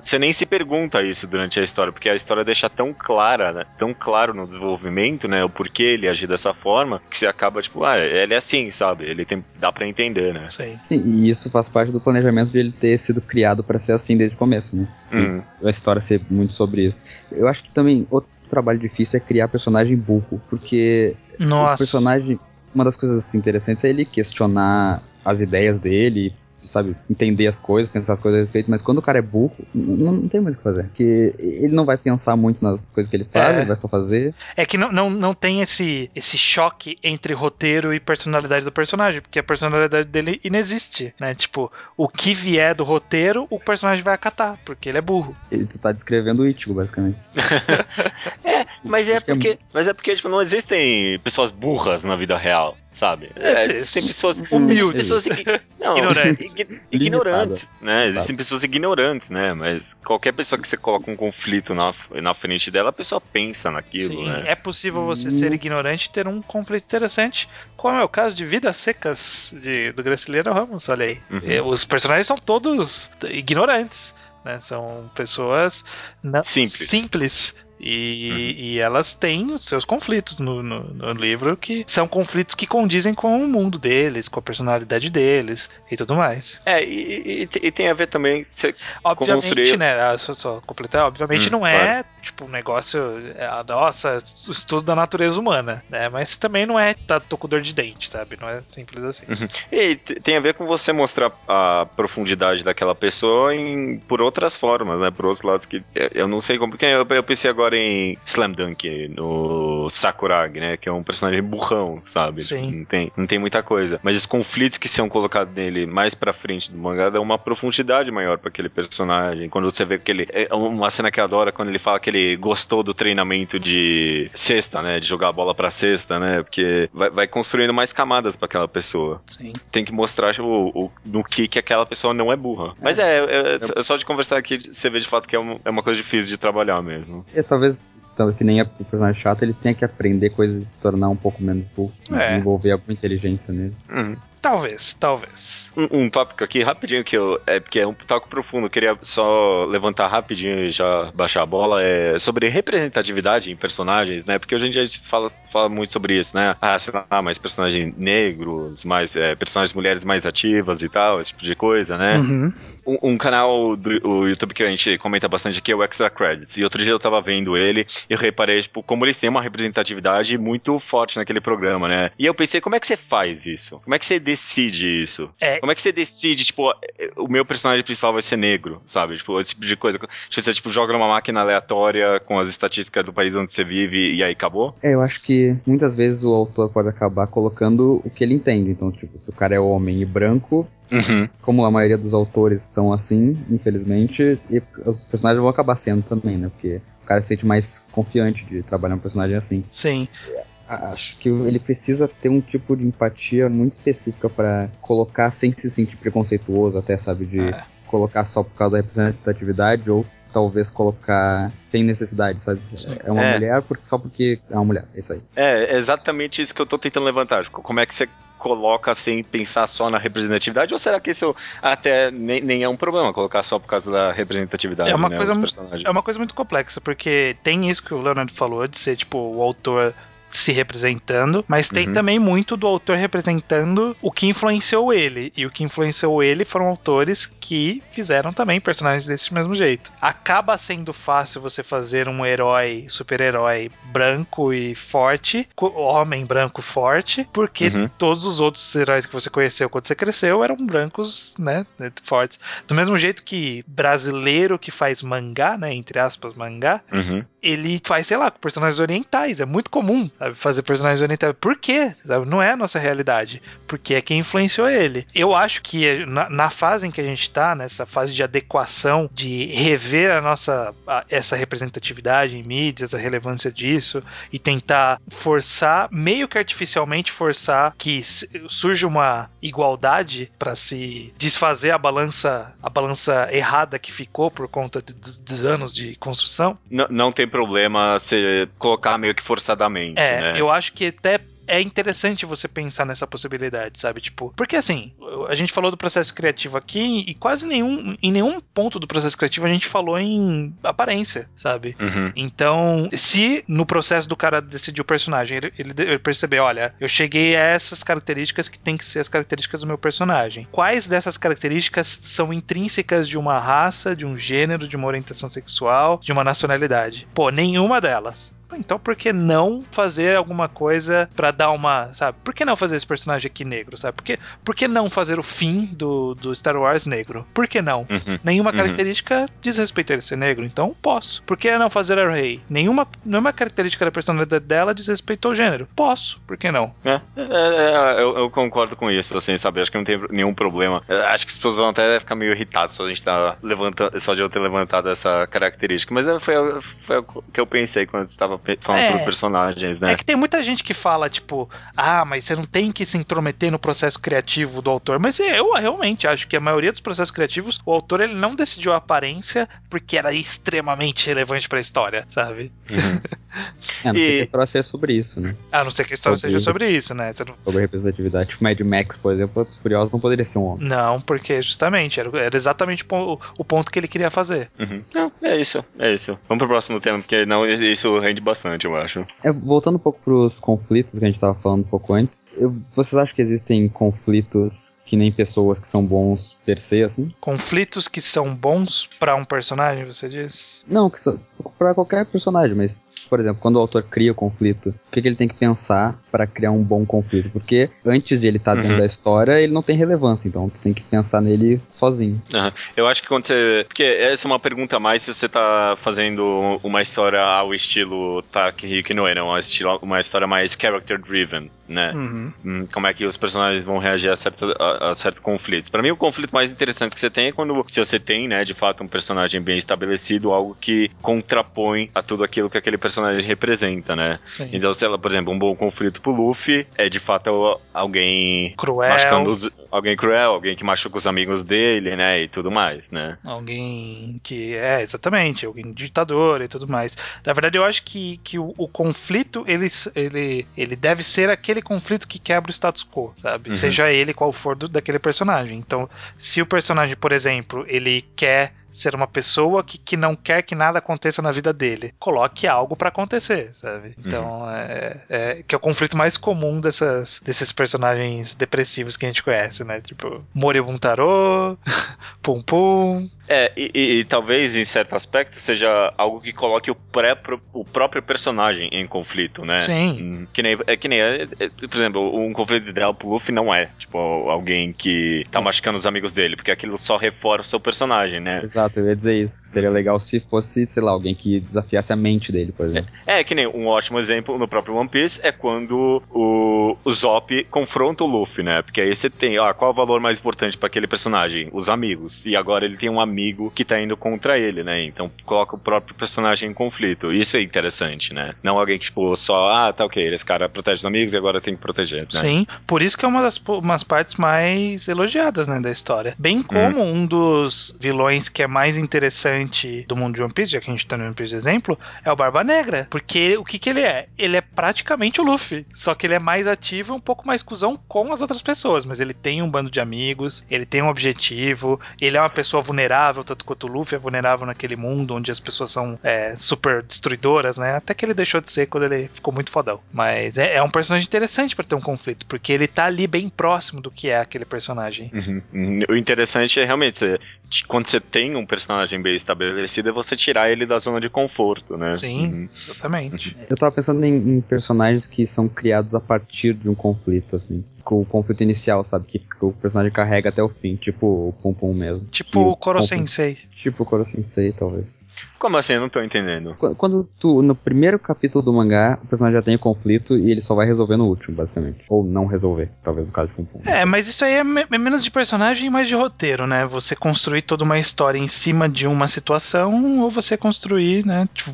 você uhum. nem se pergunta isso durante a história, porque a história deixa tão clara, né? Tão claro no desenvolvimento, né? O porquê ele agir dessa forma, que você acaba, tipo, ah, ele é assim, sabe? Ele tem, dá para entender, né? Sim. Sim, e isso faz parte do planejamento de ele ter sido criado para ser assim desde o começo, né? Hum. A história ser muito sobre isso. Eu acho que também outro trabalho difícil é criar personagem burro, porque Nossa. o personagem, uma das coisas assim, interessantes é ele questionar as ideias dele, sabe, entender as coisas, pensar as coisas a respeito, mas quando o cara é burro, não, não tem mais o que fazer. Porque ele não vai pensar muito nas coisas que ele faz, é. ele vai só fazer. É que não, não, não tem esse, esse choque entre roteiro e personalidade do personagem, porque a personalidade dele inexiste, né? Tipo, o que vier do roteiro, o personagem vai acatar, porque ele é burro. Ele tu tá descrevendo o Ichigo, basicamente. (laughs) é, mas é, é porque, mas é porque tipo, não existem pessoas burras na vida real sabe? É, existem pessoas humildes, pessoas não, ignorantes, ignorantes né? Existem pessoas ignorantes, né? Mas qualquer pessoa que você coloca um conflito na, na frente dela, a pessoa pensa naquilo, Sim, né? É possível você ser ignorante e ter um conflito interessante, como é o caso de Vidas Secas de, do Graciliano Ramos, olha aí. Uhum. Os personagens são todos ignorantes. Né? São pessoas simples. simples e, uhum. e, elas têm os seus conflitos no, no, no, livro, que são conflitos que condizem com o mundo deles, com a personalidade deles e tudo mais. É, e, e, e tem a ver também. Obviamente, construir... né? Ah, só, só completar, obviamente hum, não é claro. tipo um negócio. É, nossa, o estudo da natureza humana, né? Mas também não é tá, tô com dor de dente, sabe? Não é simples assim. Uhum. E tem a ver com você mostrar a profundidade daquela pessoa em, por outras formas, né? Por outros lados que eu não sei como. Porque eu, eu pensei agora em Slam Dunk, no Sakuragi, né? Que é um personagem burrão, sabe? Sim. Não tem, não tem muita coisa. Mas os conflitos que são colocados nele mais pra frente do mangá dão uma profundidade maior para aquele personagem. Quando você vê que ele. É uma cena que eu adoro quando ele fala que ele gostou do treinamento de cesta, né? De jogar a bola pra cesta, né? Porque vai, vai construindo mais camadas para aquela pessoa. Sim. Tem que mostrar o, o, no que, que aquela pessoa não é burra. É. Mas é, é, é, só de conversar aqui, você vê de fato que é, uma, é uma coisa difícil de trabalhar mesmo. É, talvez, que nem o personagem chato, ele tenha que aprender coisas e se tornar um pouco menos burro. É. Desenvolver alguma inteligência nele. Uhum. Talvez, talvez. Um, um, tópico aqui rapidinho que eu. É porque é um tópico profundo, eu queria só levantar rapidinho e já baixar a bola. É sobre representatividade em personagens, né? Porque hoje em dia a gente fala, fala muito sobre isso, né? Ah, sei lá, mais personagens negros, mais é, personagens mulheres mais ativas e tal, esse tipo de coisa, né? Uhum. Um, um, canal do YouTube que a gente comenta bastante aqui é o Extra Credits. E outro dia eu tava vendo ele eu reparei, tipo, como eles têm uma representatividade muito forte naquele programa, né? E eu pensei, como é que você faz isso? Como é que você decide isso? É. Como é que você decide, tipo, o meu personagem principal vai ser negro, sabe? Tipo, esse tipo de coisa. Tipo, você tipo, joga numa máquina aleatória com as estatísticas do país onde você vive e aí acabou? É, eu acho que muitas vezes o autor pode acabar colocando o que ele entende. Então, tipo, se o cara é homem e branco, Uhum. como a maioria dos autores são assim, infelizmente, e os personagens vão acabar sendo também, né? Porque o cara se sente mais confiante de trabalhar um personagem assim. Sim. Acho que ele precisa ter um tipo de empatia muito específica para colocar sem se sentir preconceituoso, até sabe, de É. colocar só por causa da representatividade ou talvez colocar sem necessidade, sabe? É uma É. mulher porque, só porque é uma mulher, é isso aí. É, exatamente isso que eu tô tentando levantar. Tipo, Como é que você coloca sem pensar só na representatividade? Ou será que isso até nem, nem é um problema, colocar só por causa da representatividade, É uma né, coisa dos mu- personagens? É uma coisa muito complexa, porque tem isso que o Leonardo falou, de ser, tipo, o autor se representando, mas tem Uhum. também muito do autor representando o que influenciou ele. E o que influenciou ele foram autores que fizeram também personagens desse mesmo jeito. Acaba sendo fácil você fazer um herói, super-herói branco e forte, homem branco forte, porque Uhum. todos os outros heróis que você conheceu quando você cresceu eram brancos, né, fortes. Do mesmo jeito que brasileiro que faz mangá, né, entre aspas, mangá, Uhum. ele faz, sei lá, com personagens orientais. É muito comum sabe, fazer personagens orientais. Por quê? Sabe, Não é a nossa realidade. Porque é quem influenciou ele. Eu acho que na, na fase em que a gente tá, nessa fase de adequação, de rever a nossa a- essa representatividade em mídias, a relevância disso, e tentar forçar, meio que artificialmente forçar que surja uma igualdade para se desfazer a balança a balança errada que ficou por conta de- dos, dos anos de construção. Não, não tem problema você colocar meio que forçadamente, É, né? eu acho que até é interessante você pensar nessa possibilidade, sabe? Tipo, porque assim, a gente falou do processo criativo aqui e quase nenhum, em nenhum ponto do processo criativo a gente falou em aparência, sabe? Uhum. Então, se no processo do cara decidir o personagem, ele, ele, ele perceber, olha, eu cheguei a essas características que tem que ser as características do meu personagem. Quais dessas características são intrínsecas de uma raça, de um gênero, de uma orientação sexual, de uma nacionalidade? Pô, nenhuma delas. Então por que não fazer alguma coisa pra dar uma, sabe? Por que não fazer esse personagem aqui negro, sabe? Por que, por que não fazer o fim do, do Star Wars negro? Por que não? Uhum. Nenhuma Uhum. característica diz respeito a ele ser negro, então posso. Por que não fazer a Rey? Nenhuma, nenhuma característica da personalidade dela diz respeito ao gênero. Posso, por que não? É, é, é, eu, eu concordo com isso, assim, sabe? Acho que não tem nenhum problema. É, Acho que as pessoas vão até ficar meio irritadas só a gente tá levantando, só de eu ter levantado essa característica. Mas é, foi, foi o que eu pensei quando estava falando É. sobre personagens, né? É que tem muita gente que fala, tipo, ah, mas você não tem que se intrometer no processo criativo do autor. Mas eu realmente acho que a maioria dos processos criativos, o autor ele não decidiu a aparência porque era extremamente relevante pra história, sabe? Uhum. (laughs) É, não sei E- que a história seja sobre isso, né? A não ser que a história Sobre- seja sobre isso, né? Você não... Sobre representatividade. Tipo, Mad Max, por exemplo, os Furiosos não poderia ser um homem. Não, porque justamente era, era exatamente o o ponto que ele queria fazer. Uhum. Não, é isso, é isso. Vamos pro próximo tema, porque não, isso rende bastante, eu acho. É, voltando um pouco pros conflitos que a gente tava falando um pouco antes, eu- vocês acham que existem conflitos que nem pessoas que são bons per se, assim? Conflitos que são bons pra um personagem, você diz? Não, que são pra qualquer personagem, mas, por exemplo, quando o autor cria o conflito, o que, que ele tem que pensar pra criar um bom conflito? Porque antes de ele estar dentro Uhum. da história, ele não tem relevância, então tu tem que pensar nele sozinho. Aham. Eu acho que quando você. Porque essa é uma pergunta a mais se você tá fazendo uma história ao estilo Takehiko Inoue, né? Uma, estilo, uma história mais character driven, né? Uhum. Hum, Como é que os personagens vão reagir a, certa, a, a certos conflitos. Pra mim, o conflito mais interessante que você tem é quando se você tem, né, de fato, um personagem bem estabelecido, algo que contrapõe a tudo aquilo que aquele personagem representa, né? Sim. Então, sei lá, por exemplo, um bom conflito pro Luffy é de fato alguém Cruel. machucando os- alguém cruel, alguém que machuca os amigos dele, né, e tudo mais, né? Alguém que é, exatamente, alguém ditador e tudo mais. Na verdade, eu acho que, que o, o conflito, ele, ele, ele deve ser aquele conflito que quebra o status quo, sabe? Uhum. Seja ele qual for do, daquele personagem. Então, se o personagem, por exemplo, ele quer ser uma pessoa que, que não quer que nada aconteça na vida dele, coloque algo pra acontecer, sabe? Então, é, é- que é o conflito mais comum dessas, desses personagens depressivos que a gente conhece, né? Tipo, Moribun Tarô, (laughs) Pum Pum, É, e, e, e, talvez em certo aspecto seja algo que coloque o, pré, o próprio personagem em conflito, né? Sim. Hum, que nem, é que nem, é, é, por exemplo, um conflito ideal pro Luffy não é, tipo, alguém que tá machucando os amigos dele, porque aquilo só reforça o personagem, né? Exato, eu ia dizer isso. Seria legal se fosse, sei lá, alguém que desafiasse a mente dele, por exemplo. É, é que nem um ótimo exemplo no próprio One Piece é quando o, o Zop confronta o Luffy, né? Porque aí você tem, ó, qual é o valor mais importante para aquele personagem? Os amigos. E agora ele tem um amigo que tá indo contra ele, né? Então coloca o próprio personagem em conflito. Isso é interessante, né? Não alguém que, tipo, só, ah, tá ok, esse cara protege os amigos e agora tem que proteger, né? Sim, por isso que é uma das umas partes mais elogiadas, né, da história. Bem como hum. um dos vilões que é mais interessante do mundo de One Piece, já que a gente tá no One Piece de exemplo, é o Barba Negra. Porque o que que ele é? Ele é praticamente o Luffy, só que ele é mais ativo e um pouco mais cuzão com as outras pessoas, mas ele tem um bando de amigos, ele tem um objetivo, ele é uma pessoa vulnerável, tanto quanto o Luffy é vulnerável naquele mundo onde as pessoas são é, super destruidoras, né? Até que ele deixou de ser quando ele ficou muito fodão. Mas é, é um personagem interessante para ter um conflito, porque ele tá ali bem próximo do que é aquele personagem. Uhum. uhum. O interessante é realmente, você, quando você tem um personagem bem estabelecido, é você tirar ele da zona de conforto, né? Sim, uhum. exatamente. Eu tava pensando em, em personagens que são criados a partir de um conflito, assim com o conflito inicial, sabe? Que o personagem carrega até o fim, tipo o Pum Pum mesmo. Tipo o Koro Sensei. Tipo o Koro Sensei, talvez. Como assim? Eu não tô entendendo. Quando tu, no primeiro capítulo do mangá, o personagem já tem o conflito e ele só vai resolver no último, basicamente. Ou não resolver, talvez no caso de Pum Pum. É, mas isso aí é, me é, menos de personagem e mais de roteiro, né? Você construir toda uma história em cima de uma situação ou você construir, né? Tipo,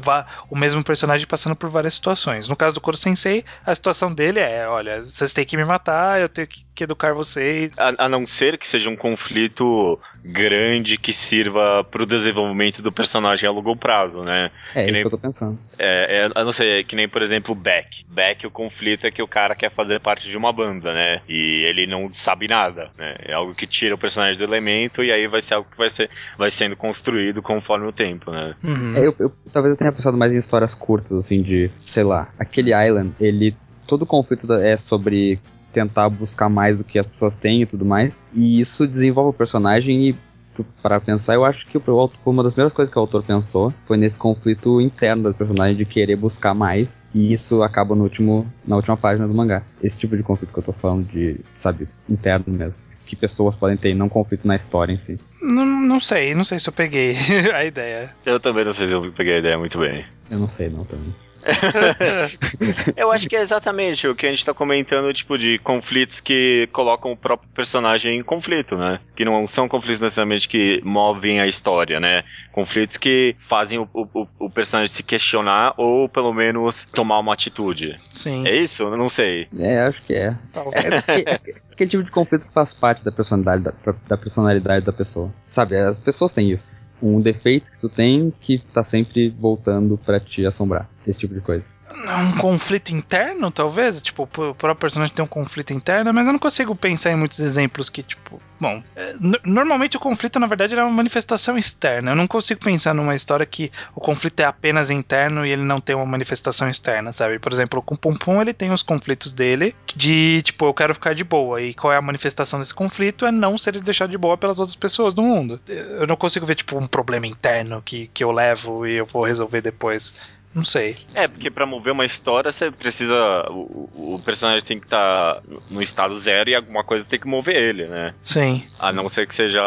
o mesmo personagem passando por várias situações. No caso do Koro Sensei, a situação dele é: olha, vocês têm que me matar, eu tenho que, que educar vocês. A, a não ser que seja um conflito grande que sirva pro desenvolvimento do personagem a longo prazo, né? É, que isso nem, que eu tô pensando. É, é, eu não sei, é que nem, por exemplo, Beck. Beck, o conflito é que o cara quer fazer parte de uma banda, né? E ele não sabe nada, né? É algo que tira o personagem do elemento e aí vai ser algo que vai, ser, vai sendo construído conforme o tempo, né? Uhum. É, eu, eu, talvez eu tenha pensado mais em histórias curtas, assim, de, sei lá, aquele Island, ele todo o conflito é sobre tentar buscar mais do que as pessoas têm e tudo mais. E isso desenvolve o personagem e tu parar pensar, eu acho que o, uma das primeiras coisas que o autor pensou foi nesse conflito interno do personagem de querer buscar mais. E isso acaba no último, na última página do mangá. Esse tipo de conflito que eu tô falando de, sabe, interno mesmo. Que pessoas podem ter, não conflito na história em si. Não, não sei, não sei se eu peguei (laughs) a ideia. Eu também não sei se eu peguei a ideia muito bem. Eu não sei não também. (laughs) eu acho que é exatamente o que a gente tá comentando, tipo, de conflitos que colocam o próprio personagem em conflito, né? Que não são conflitos necessariamente que movem a história, né? Conflitos que fazem o, o, o personagem se questionar ou pelo menos tomar uma atitude. Sim. É isso? Eu não sei. É, acho que é. É, é aquele tipo de conflito que faz parte da personalidade da, da personalidade da pessoa. Sabe, as pessoas têm isso um defeito que tu tem que tá sempre voltando para te assombrar. Esse tipo de coisa um conflito interno, talvez. Tipo, o próprio personagem tem um conflito interno, mas eu não consigo pensar em muitos exemplos que, tipo. Bom, é, normalmente o conflito, na verdade, é uma manifestação externa. Eu não consigo pensar numa história que o conflito é apenas interno e ele não tem uma manifestação externa, sabe? Por exemplo, com o Pum Pum, ele tem os conflitos dele de, tipo, eu quero ficar de boa. E qual é a manifestação desse conflito? É não ser deixado de boa pelas outras pessoas do mundo. Eu não consigo ver, tipo, um problema interno que, que eu levo e eu vou resolver depois. Não sei. É, porque para mover uma história você precisa. O, o personagem tem que estar tá no estado zero e alguma coisa tem que mover ele, né? Sim. A não ser que seja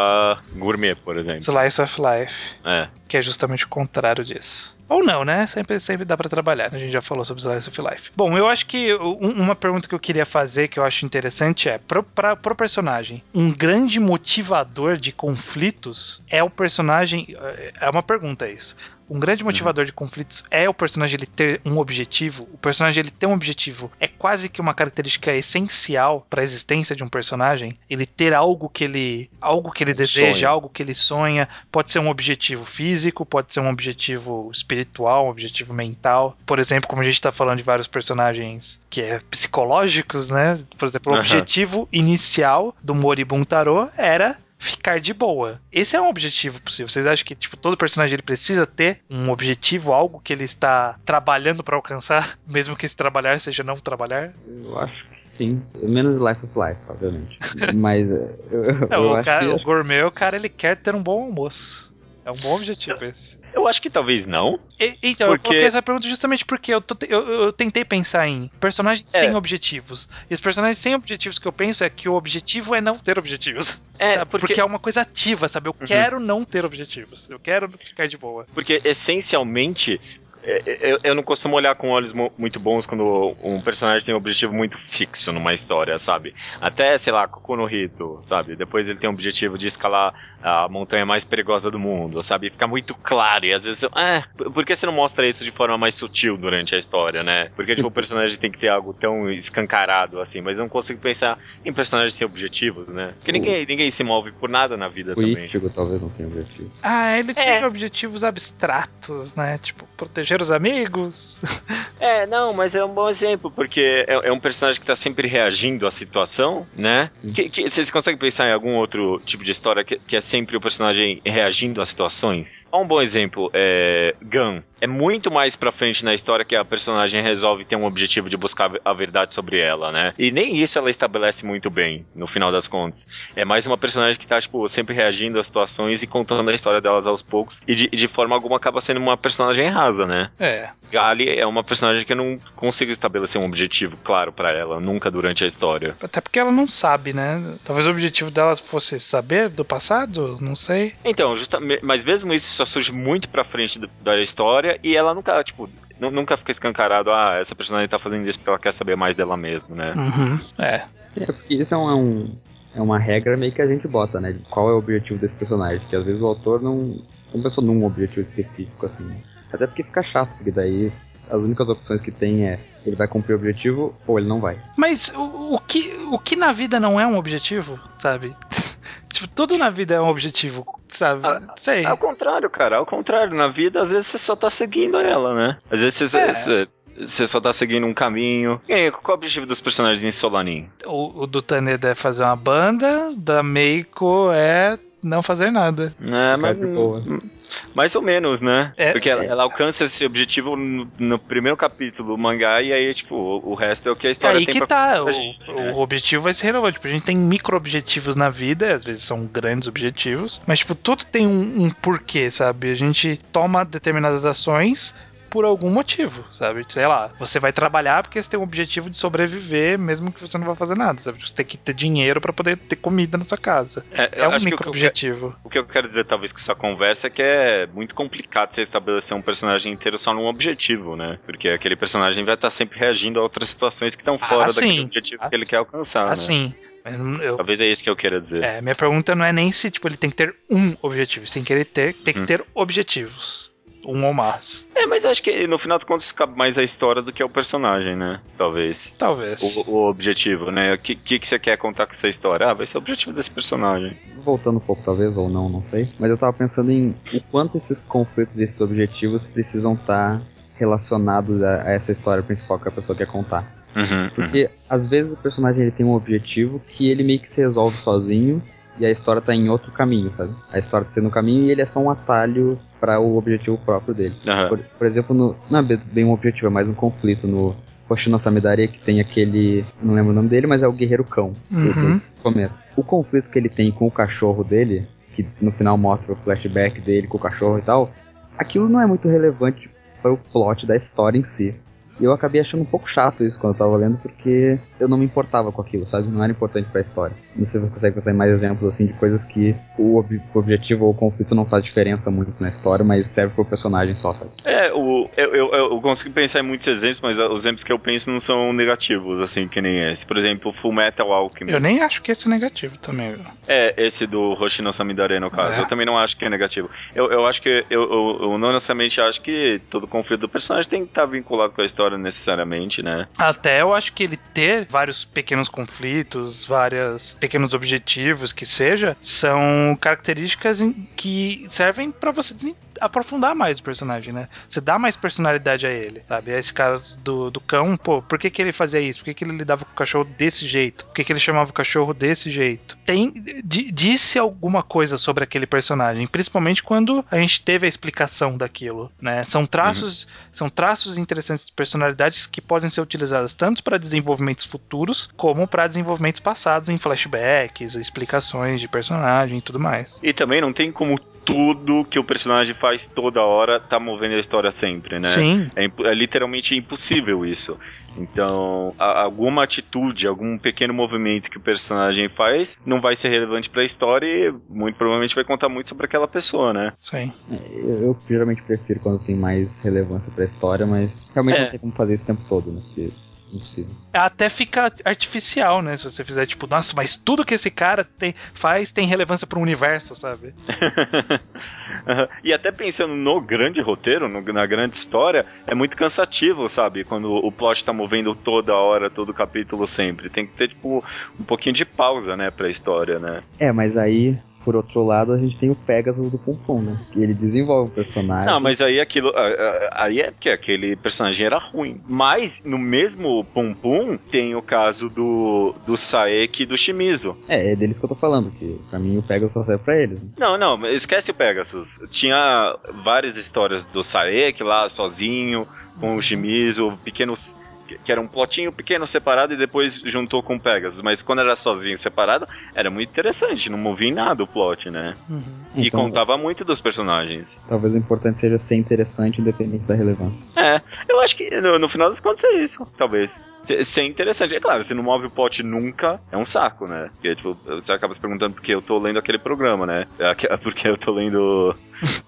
gourmet, por exemplo. Slice of Life. É. Que é justamente o contrário disso. Ou não, né? Sempre, sempre dá para trabalhar. Né? A gente já falou sobre Slice of Life. Bom, eu acho que uma pergunta que eu queria fazer, que eu acho interessante, é: pro, pra, pro personagem, um grande motivador de conflitos é o personagem. É uma pergunta isso. Um grande motivador uhum. de conflitos é o personagem ele ter um objetivo. O personagem ele ter um objetivo é quase que uma característica essencial para a existência de um personagem. Ele ter algo que ele, algo que ele deseja, sonha. algo que ele sonha. Pode ser um objetivo físico, pode ser um objetivo espiritual, um objetivo mental. Por exemplo, como a gente está falando de vários personagens que é psicológicos, né? Por exemplo, o uhum. objetivo inicial do Moribun Tarô era ficar de boa. Esse é um objetivo possível. Vocês acham que tipo todo personagem ele precisa ter um objetivo, algo que ele está trabalhando para alcançar, (laughs) mesmo que esse trabalhar seja não trabalhar? Eu acho que sim. Menos Life of Life, obviamente. (laughs) Mas eu, não, eu o, cara, o gourmet, o cara ele quer ter um bom almoço. É um bom objetivo esse. Eu acho que talvez não. E, então, porque... eu coloquei essa pergunta justamente porque eu, tô, eu, eu tentei pensar em personagens é. sem objetivos. E os personagens sem objetivos que eu penso é que o objetivo é não ter objetivos. (laughs) É, porque... porque... é uma coisa ativa, sabe? Eu uhum. quero não ter objetivos. Eu quero ficar de boa. Porque, essencialmente, eu, eu, não costumo olhar com olhos muito bons quando um personagem tem um objetivo muito fixo numa história, sabe? Até, sei lá, Koku no Hito, sabe? Depois ele tem um objetivo de escalar a montanha mais perigosa do mundo, sabe? Fica muito claro e às vezes, é, por que você não mostra isso de forma mais sutil durante a história, né? Porque, tipo, o personagem tem que ter algo tão escancarado assim, mas eu não consigo pensar em personagens sem objetivos, né? Porque ninguém, ninguém se move por nada na vida o também. O talvez não tenha objetivo. Ah, ele é. tem objetivos abstratos, né? Tipo, proteger os amigos. É, não, mas é um bom exemplo, porque é, é um personagem que tá sempre reagindo à situação, né? Que, que, vocês conseguem pensar em algum outro tipo de história que, que é sempre o personagem reagindo às situações? Um bom exemplo é Gun é muito mais pra frente na história que a personagem resolve ter um objetivo de buscar a verdade sobre ela, né? E nem isso ela estabelece muito bem, no final das contas. É mais uma personagem que tá, tipo, sempre reagindo às situações e contando a história delas aos poucos. E de, de forma alguma acaba sendo uma personagem rasa, né? É. Gali é uma personagem que eu não consigo estabelecer um objetivo claro para ela, nunca durante a história. Até porque ela não sabe, né? Talvez o objetivo dela fosse saber do passado, não sei. Então, justamente, mas mesmo isso só surge muito pra frente da história e ela nunca, tipo, nunca fica escancarado, ah, essa personagem tá fazendo isso porque ela quer saber mais dela mesma, né? Uhum, é. É, porque isso é um, é uma regra meio que a gente bota, né? De qual é o objetivo desse personagem. Que às vezes o autor não, não pensou num objetivo específico, assim. Até porque fica chato, porque daí as únicas opções que tem é ele vai cumprir o objetivo ou ele não vai. Mas o, o, que, o que na vida não é um objetivo, sabe? (laughs) Tipo, tudo na vida é um objetivo, sabe? A, ah, Sei. Ao contrário, cara. Ao contrário. Na vida, às vezes, você só tá seguindo ela, né? Às vezes você, é. você, você só tá seguindo um caminho. E aí, qual é o objetivo dos personagens em Solanin? O, o do Taneda é fazer uma banda, da Meiko é não fazer nada. É, mas... Boa. Mais ou menos, né? É, Porque ela, é. ela, alcança esse objetivo no, no, primeiro capítulo do mangá e aí, tipo, o, o resto é o que a história aí tem que pra tá. O, gente, né? o objetivo vai ser relevante. Tipo, a gente tem micro-objetivos na vida, às vezes são grandes objetivos, mas, tipo, tudo tem um, um porquê, sabe? A gente toma determinadas ações por algum motivo, sabe? Sei lá, você vai trabalhar porque você tem o objetivo de sobreviver, mesmo que você não vá fazer nada, sabe? Você tem que ter dinheiro para poder ter comida na sua casa. É, é um micro-objetivo. O, que eu quero dizer, talvez, com essa conversa é que é muito complicado você estabelecer um personagem inteiro só num objetivo, né? Porque aquele personagem vai estar sempre reagindo a outras situações que estão fora ah, daquele objetivo ah, que ele quer alcançar. Assim. Né? Eu, Talvez é isso que eu queira dizer. É, minha pergunta não é nem se tipo, ele tem que ter um objetivo, sem querer ter, tem que hum. ter objetivos um ou mais. É, mas acho que no final das contas cabe mais a história do que o personagem, né? Talvez. Talvez. O, o objetivo, né? O que, que, que você quer contar com essa história? Ah, vai ser o objetivo desse personagem. Voltando um pouco, talvez, ou não, não sei. Mas eu tava pensando em o quanto esses conflitos e esses objetivos precisam estar tá relacionados a, a, essa história principal que a pessoa quer contar. Uhum, Porque uhum. às vezes o personagem ele tem um objetivo que ele meio que se resolve sozinho e a história tá em outro caminho, sabe? A história tá sendo um caminho e ele é só um atalho para o objetivo próprio dele. Uhum. Por, por, exemplo, no, não é bem um objetivo, é mais um conflito no Hoshino Samidare, que tem aquele. Não lembro o nome dele, mas é o Guerreiro Cão. Uhum. Começo. O conflito que ele tem com o cachorro dele, que no final mostra o flashback dele com o cachorro e tal, aquilo não é muito relevante para o plot da história em si. E eu acabei achando um pouco chato isso quando eu tava lendo, porque eu não me importava com aquilo, sabe? Não era importante pra história. Não sei se você consegue pensar em mais exemplos, assim, de coisas que o, ob o objetivo ou o conflito não faz diferença muito na história, mas serve pro personagem só, sabe? É, o, eu, eu, eu consigo pensar em muitos exemplos, mas os exemplos que eu penso não são negativos, assim, que nem esse. Por exemplo, Full Metal Alchemist. Eu nem acho que esse é negativo também. É, esse do Hoshino Samidare, no caso. É. Eu também não acho que é negativo. Eu, eu acho que, eu, eu, eu não necessariamente acho que todo conflito do personagem tem que estar vinculado com a história necessariamente né? Até eu acho que ele ter vários pequenos conflitos, vários pequenos objetivos que seja, são características que servem para você aprofundar mais o personagem, né? Você dá mais personalidade a ele, sabe? Esse caso do, do cão, pô, por que, que ele fazia isso? Por que, que ele lidava com o cachorro desse jeito? Por que, que ele chamava o cachorro desse jeito? Tem. Disse alguma coisa sobre aquele personagem, principalmente quando a gente teve a explicação daquilo, né? São traços, uhum. são traços interessantes de personalidades que podem ser utilizadas tanto para desenvolvimentos futuros como para desenvolvimentos passados em flashbacks, explicações de personagem e tudo mais. E também não tem como tudo que o personagem faz toda hora tá movendo a história sempre, né? Sim. É, é literalmente impossível isso. Então, a, alguma atitude, algum pequeno movimento que o personagem faz não vai ser relevante para a história e muito provavelmente vai contar muito sobre aquela pessoa, né? Sim. É, eu, eu geralmente prefiro quando tem mais relevância para a história, mas realmente É. não tem como fazer isso o tempo todo, né? Porque impossível. Até fica artificial, né? Se você fizer tipo, nossa, mas tudo que esse cara tem, faz tem relevância pro universo, sabe? (laughs) E até pensando no grande roteiro, no- na grande história, é muito cansativo, sabe? Quando o plot tá movendo toda hora, todo capítulo sempre. Tem que ter, tipo, um pouquinho de pausa, né, pra história, né? É, mas aí, por outro lado, a gente tem o Pegasus do Pum, né? Que ele desenvolve o personagem. Não, mas aí aquilo. Aí é porque aquele personagem era ruim. Mas no mesmo Pum Pum tem o caso do, do Saeki e do Shimizu. É, é deles que eu tô falando, que pra mim o Pegasus só serve pra eles. né? Não, não, esquece o Pegasus. Tinha várias histórias do Saeki lá sozinho, com o Shimizu, pequenos. Que- Que era um plotinho pequeno separado e depois juntou com o Pegasus. Mas quando era sozinho separado, era muito interessante, não movia em nada o plot, né? Uhum. E Então, contava muito dos personagens. Talvez o importante seja ser interessante, independente da relevância. É, eu acho que no, no final das contas é isso, talvez. Ser, ser interessante. É claro, se não move o plot nunca, é um saco, né? Porque, tipo, você acaba se perguntando porque eu tô lendo aquele programa, né? É (laughs) Porque eu tô lendo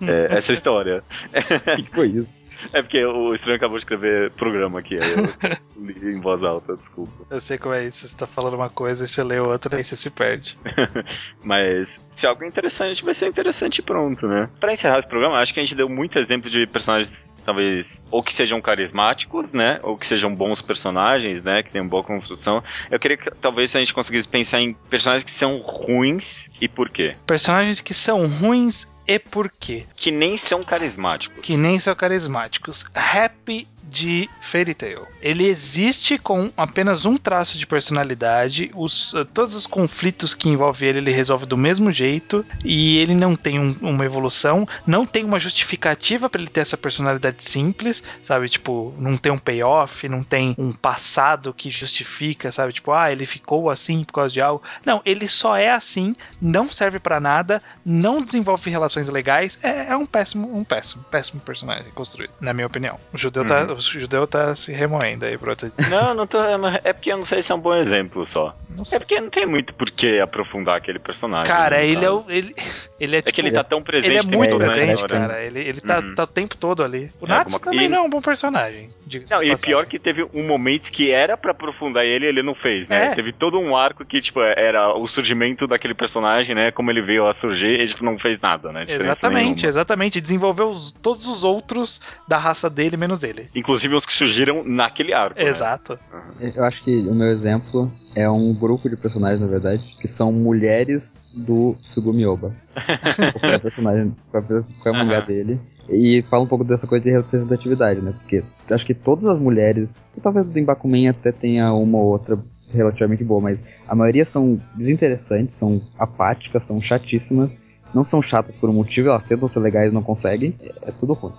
é, essa história. O (laughs) que foi isso? É porque o estranho acabou de escrever programa aqui, aí eu (laughs) li em voz alta, desculpa. Eu sei como é isso. Você tá falando uma coisa e você lê outra e você se perde. (laughs) Mas se algo é interessante, vai ser interessante e pronto, né? Pra encerrar esse programa, acho que a gente deu muito exemplo de personagens, talvez, ou que sejam carismáticos, né? Ou que sejam bons personagens, né? Que tenham boa construção. Eu queria que talvez a gente conseguisse pensar em personagens que são ruins e por quê. Personagens que são ruins e por quê? Que nem são carismáticos. Que nem são carismáticos. Happy de Fairy Tail. Ele existe com apenas um traço de personalidade. Os, eh, todos os conflitos que envolve ele, ele resolve do mesmo jeito. E ele não tem um- uma evolução. Não tem uma justificativa para ele ter essa personalidade simples, sabe? Tipo, não tem um payoff, não tem um passado que justifica, sabe? Tipo, ah, ele ficou assim por causa de algo. Não, ele só é assim, não serve pra nada, não desenvolve relações legais. É, é um péssimo, um péssimo, péssimo personagem construído, na minha opinião. O judeu, tá, o judeu tá se remoendo aí, brota. Não, não tô. É porque eu não sei se é um bom exemplo só. Não É porque não tem muito por que aprofundar aquele personagem. Cara, né, ele é, cara? o, ele, (laughs) ele é É tipo. que ele tá tão presente ele é muito presente, história. cara. Ele, ele tá, Uhum. tá o tempo todo ali. O É, Natsu também e- não é um bom personagem. Não, e passagem. pior que teve um momento que era pra aprofundar ele e ele não fez, né? É. Teve todo um arco que, tipo, era o surgimento daquele personagem, né? Como ele veio a surgir e, tipo, não fez nada, né? Diferença Exatamente, nenhuma. exatamente. Desenvolveu os- todos os outros da raça dele, menos ele. Inclusive os que surgiram naquele arco. né? Exato. Eu acho que o meu exemplo é um grupo de personagens, na verdade, que são mulheres do Tsugumi Oba. (laughs) Qual é o personagem, qual é qual é o mangá Aham. dele. E fala um pouco dessa coisa de representatividade, né? Porque acho que todas as mulheres, talvez do Bakuman até tenha uma ou outra relativamente boa, mas a maioria são desinteressantes, são apáticas, são chatíssimas. Não são chatas por um motivo, elas tentam ser legais e não conseguem. É, é tudo ruim.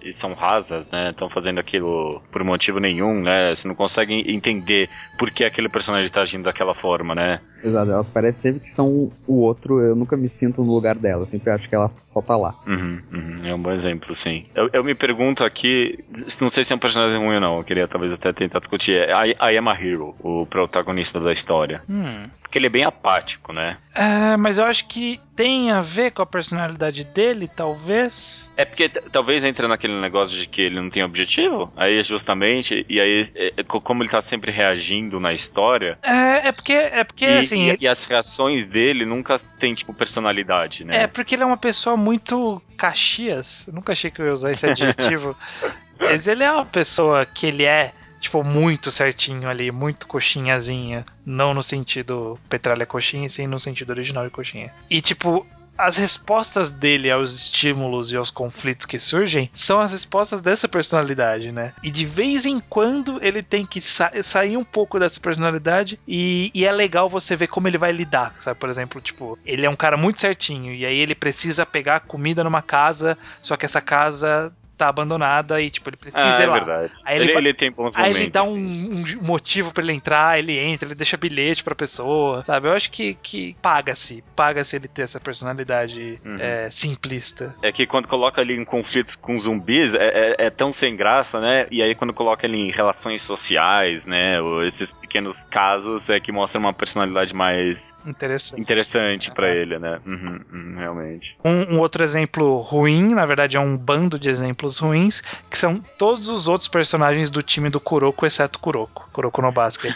E são rasas, né? Estão fazendo aquilo por motivo nenhum, né? Você não consegue entender por que aquele personagem tá agindo daquela forma, né? Exato, elas parecem sempre que são o outro, eu nunca me sinto no lugar dela, eu sempre acho que ela só tá lá. Uhum, uhum, é um bom exemplo, sim. Eu, eu me pergunto aqui, não sei se é um personagem ruim ou não, eu queria talvez até tentar discutir. É I, I Am a Hero, o protagonista da história. Hum. Porque ele é bem apático, né? É, mas eu acho que tem a ver com a personalidade dele, talvez. É porque talvez entra naquele negócio de que ele não tem objetivo, aí justamente, e aí é, é, co- como ele tá sempre reagindo na história, É, é porque, é porque e, assim. e- e as reações dele nunca tem, tipo, personalidade, né? É porque ele é uma pessoa muito caxias. Eu nunca achei que eu ia usar esse adjetivo. (laughs) mas ele é uma pessoa que ele é, tipo, muito certinho ali, muito coxinhazinha. Não no sentido petralha coxinha, e sim no sentido original de coxinha. E, tipo. As respostas dele aos estímulos e aos conflitos que surgem são as respostas dessa personalidade, né? E de vez em quando ele tem que sa- sair um pouco dessa personalidade e, e é legal você ver como ele vai lidar, sabe? Por exemplo, tipo, ele é um cara muito certinho e aí ele precisa pegar comida numa casa, só que essa casa tá abandonada e, tipo, ele precisa ah, ir é lá. verdade. Aí ele, ele, ele tem bons Aí momentos. ele dá um, um motivo pra ele entrar, ele entra, ele deixa bilhete pra pessoa, sabe? Eu acho que, que paga-se, paga-se ele ter essa personalidade Uhum. é, simplista. É que quando coloca ele em conflito com zumbis, é, é- é tão sem graça, né? E aí quando coloca ele em relações sociais, né? Ou esses pequenos casos, é que mostra uma personalidade mais Interessante. interessante pra ele, né? Uhum, uhum, realmente. Um, um outro exemplo ruim, na verdade é um bando de exemplos ruins, que são todos os outros personagens do time do Kuroko, exceto Kuroko. Kuroko no Basket.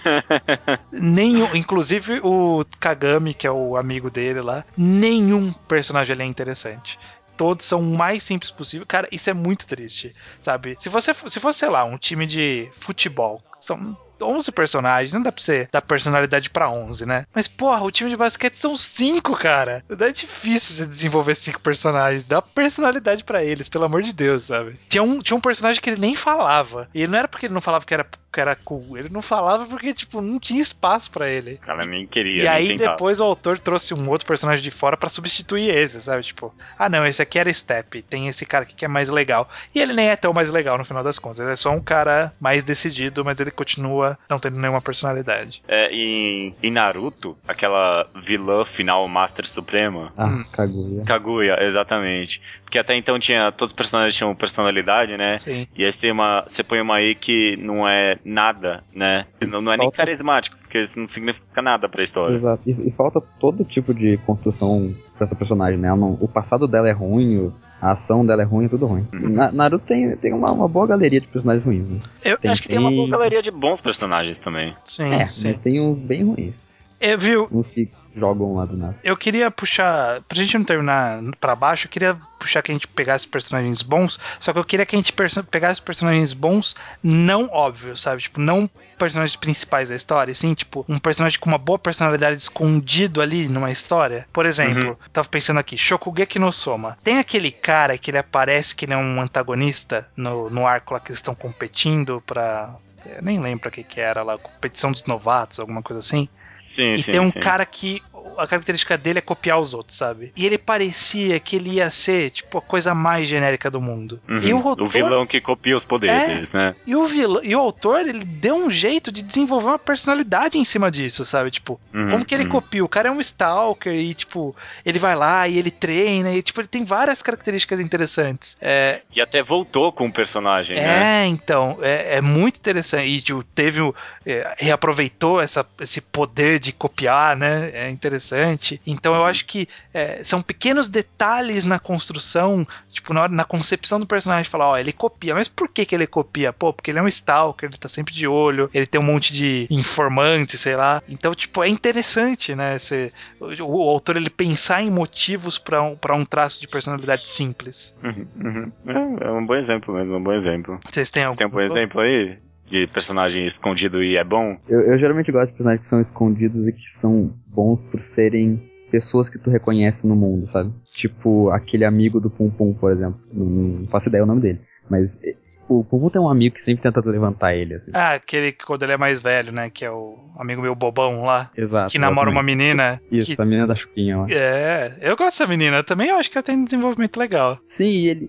(laughs) nenhum, inclusive o Kagami, que é o amigo dele lá, nenhum personagem ali é interessante. Todos são o mais simples possível. Cara, isso é muito triste, sabe? Se você se fosse, sei lá, um time de futebol, são 11 personagens, não dá pra você dar personalidade pra 11, né? Mas, porra, o time de basquete são 5, cara. É difícil você desenvolver 5 personagens. Dá personalidade pra eles, pelo amor de Deus, sabe? Tinha um, tinha um personagem que ele nem falava. E não era porque ele não falava que era, que era cool. Ele não falava porque, tipo, não tinha espaço pra ele. O cara nem queria. E nem aí tentava. depois o autor trouxe um outro personagem de fora pra substituir esse, sabe? Tipo, ah não, esse aqui era Step, tem esse cara aqui que é mais legal. E ele nem é tão mais legal no final das contas, ele é só um cara mais decidido, mas ele continua não tendo nenhuma personalidade. É, em, em Naruto, aquela vilã final Master Suprema, Ah, Hum. Kaguya. Kaguya, exatamente. Porque até então tinha. Todos os personagens tinham personalidade, né? Sim. E aí você tem uma. Você põe uma aí que não é nada, né? Não, não é nem carismático, porque isso não significa nada pra história. Exato. E, e falta todo tipo de construção pra essa personagem, né? Não- o passado dela é ruim, o- a ação dela é ruim, é tudo ruim. Uhum. Na, Naruto tem, tem uma, uma boa galeria de personagens ruins, né? Eu, Tem- Acho que tem uma boa galeria de bons personagens também. sim, É, sim. mas tem uns bem ruins. Eu, viu, Uns que jogam lá do nada. eu queria puxar, pra gente não terminar pra baixo, eu queria puxar que a gente pegasse personagens bons, só que eu queria que a gente perso- pegasse personagens bons não óbvios, sabe? Tipo, não personagens principais da história, sim, tipo, um personagem com uma boa personalidade escondido ali numa história. Por exemplo, Uhum. tava pensando aqui, Shokugeki no Soma. Tem aquele cara que ele aparece que ele é um antagonista no, no arco lá que eles estão competindo pra... Eu nem lembro o que que era lá, competição dos novatos, alguma coisa assim. Sim, E sim. tem um sim. cara que a característica dele é copiar os outros, sabe? E ele parecia que ele ia ser, tipo, a coisa mais genérica do mundo. Uhum. E o autor, vilão que copia os poderes É. deles, né? E o vilão, e o autor, ele deu um jeito de desenvolver uma personalidade em cima disso, sabe? Tipo, Uhum, como que ele uhum. copia? O cara é um stalker e, tipo, ele vai lá e ele treina e, tipo, ele tem várias características interessantes. É, E até voltou com o personagem, né? é, então, é, é muito interessante. E tipo, teve o. é, reaproveitou essa, esse poder de copiar, né? É interessante. Então eu acho que é, são pequenos detalhes na construção, tipo, na, hora- na concepção do personagem, falar, ó, ele copia, mas por que, que ele copia? Pô, porque ele é um stalker, ele tá sempre de olho, ele tem um monte de informantes, sei lá. Então, tipo, é interessante, né? Esse, o, o autor ele pensar em motivos pra um, pra um traço de personalidade simples. Uhum, uhum. É, é um bom exemplo mesmo, um bom exemplo. Vocês têm algum? Você tem um bom exemplo aí? De personagem escondido e é bom? Eu, eu geralmente gosto de personagens que são escondidos e que são bons por serem pessoas que tu reconhece no mundo, sabe? Tipo aquele amigo do Pum Pum, por exemplo. Não, não faço ideia o nome dele. Mas o Pum Pum tem um amigo que sempre tenta levantar ele, assim. Ah, aquele que quando ele é mais velho, né? Que é o amigo meu bobão lá. Exato. Que namora uma menina. Isso, que- a menina da chupinha lá. É, eu gosto dessa menina também, eu acho que ela tem um desenvolvimento legal. Sim, e ele,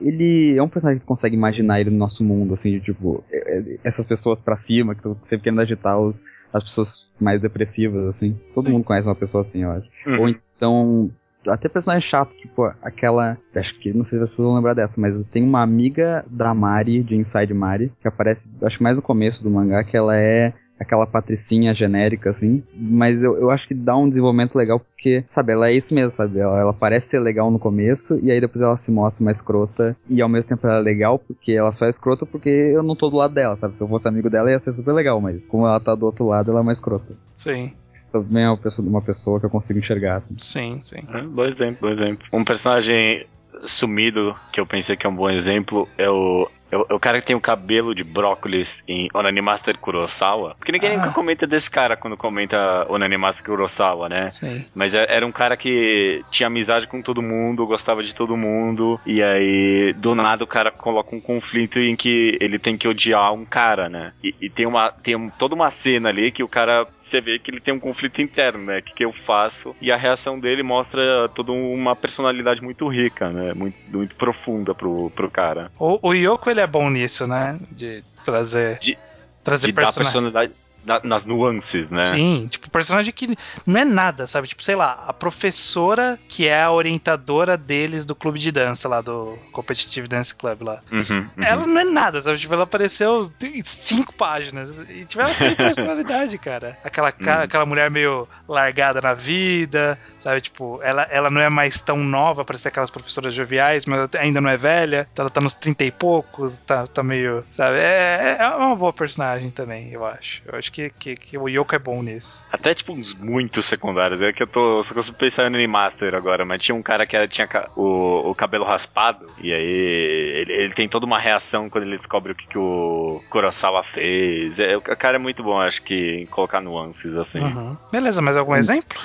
ele é um personagem que consegue imaginar ele no nosso mundo, assim, de, tipo, é- é- essas pessoas pra cima, que tu sempre querendo agitar os, as pessoas mais depressivas, assim. Todo Sim. mundo conhece uma pessoa assim, eu acho. Uhum. Ou então, até personagem chato, tipo, aquela. Acho que não sei se as pessoas vão lembrar dessa, mas tem uma amiga da Mari, de Inside Mari, que aparece, acho que mais no começo do mangá, que ela é aquela patricinha genérica, assim. Mas eu, eu acho que dá um desenvolvimento legal, porque, sabe, ela é isso mesmo, sabe? Ela, ela parece ser legal no começo, e aí depois ela se mostra mais escrota, e ao mesmo tempo ela é legal, porque ela só é escrota porque eu não tô do lado dela, sabe? Se eu fosse amigo dela ia ser super legal, mas como ela tá do outro lado, ela é mais escrota. Sim, Isso também é uma pessoa, uma pessoa que eu consigo enxergar, assim. sim, sim. É, bom exemplo, bom exemplo. Um personagem sumido que eu pensei que é um bom exemplo é o o, o, cara que tem o cabelo de brócolis em Onani Master Kurosawa. Porque ninguém ah. nunca comenta desse cara quando comenta Onani Master Kurosawa, né? Sim. Mas é, era um cara que tinha amizade com todo mundo, gostava de todo mundo. E aí, do nada, o cara coloca um conflito em que ele tem que odiar um cara, né? E, e tem, uma, tem um, toda uma cena ali que o cara, você vê que ele tem um conflito interno, né? O que, que eu faço? E a reação dele mostra toda uma personalidade muito rica, né? Muito, muito profunda pro, pro cara. O, o Yoko, ele é bom nisso, né? De trazer. De, trazer de personagem. personalidade na, nas nuances, né? Sim, tipo, personagem que não é nada, sabe? Tipo, sei lá, a professora que é a orientadora deles do clube de dança lá, do Competitive Dance Club lá. Uhum, uhum. Ela não é nada, sabe? Tipo, ela apareceu em cinco páginas. E tipo, ela tem personalidade, (laughs) cara. Aquela, uhum. aquela mulher meio largada na vida, sabe? Tipo, ela, ela não é mais tão nova para ser aquelas professoras joviais, mas ainda não é velha. Então ela tá nos trinta e poucos, tá, tá meio, sabe? É, é uma boa personagem também, eu acho. Eu acho que, que, que o Yoko é bom nisso. Até, tipo, uns muitos secundários. É que eu tô. Só consigo pensar no Master agora, mas tinha um cara que tinha o, o cabelo raspado, e aí ele, ele, tem toda uma reação quando ele descobre o que, que o Kurosawa fez. É, o cara é muito bom, acho que, colocar nuances assim. Uhum. Beleza, mas algum hum. exemplo?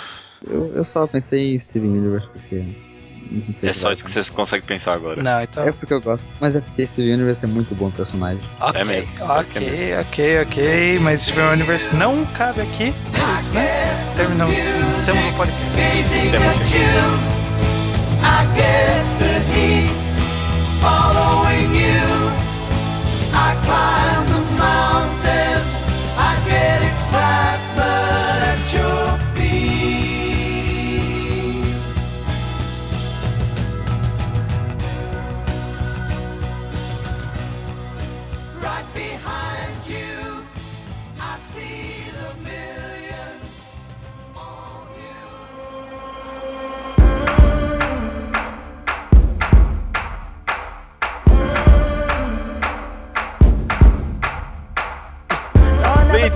Eu, eu só pensei em Steven Universe porque. É só isso que vocês conseguem pensar agora. Não, então. É porque eu gosto. Mas é porque Steven Universe é muito bom personagem. Ok, é mesmo. ok, é ok, ok. Mas Steven Universe não cabe aqui. É isso, né? Terminamos. Temos um podcast. Temos I get the heat following you. I climb the mountain. I get excitement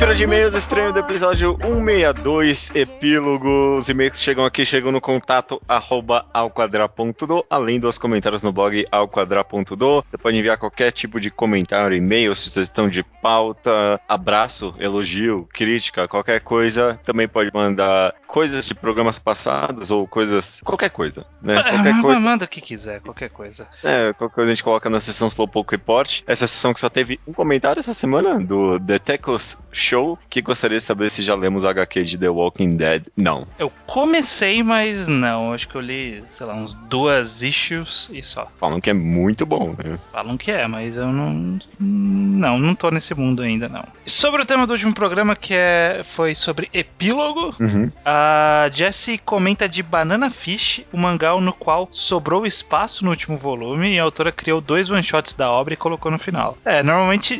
Leitura de e-mails estranho do episódio 162, epílogo. Os e-mails chegam aqui, chegam no contato arroba alquadra.do, além dos comentários no blog alquadra.do. Você pode enviar qualquer tipo de comentário, e-mail, sugestão de pauta, abraço, elogio, crítica, qualquer coisa. Também pode mandar coisas de programas passados ou coisas. qualquer coisa, né? É, qualquer coisa. Manda o que quiser, qualquer coisa. É, qualquer coisa a gente coloca na sessão Slowpoke Report. Essa sessão que só teve um comentário essa semana do The Tecos Show, que gostaria de saber se já lemos HQ de The Walking Dead. Não. Eu comecei, mas não. Acho que eu li, sei lá, uns duas issues e só. Falam que é muito bom, né? Falam que é, mas eu não. Não, não tô nesse mundo ainda, não. Sobre o tema do último programa, que é, foi sobre epílogo, uhum. a Jessie comenta de Banana Fish, o mangá no qual sobrou espaço no último volume e a autora criou dois one-shots da obra e colocou no final. É, normalmente,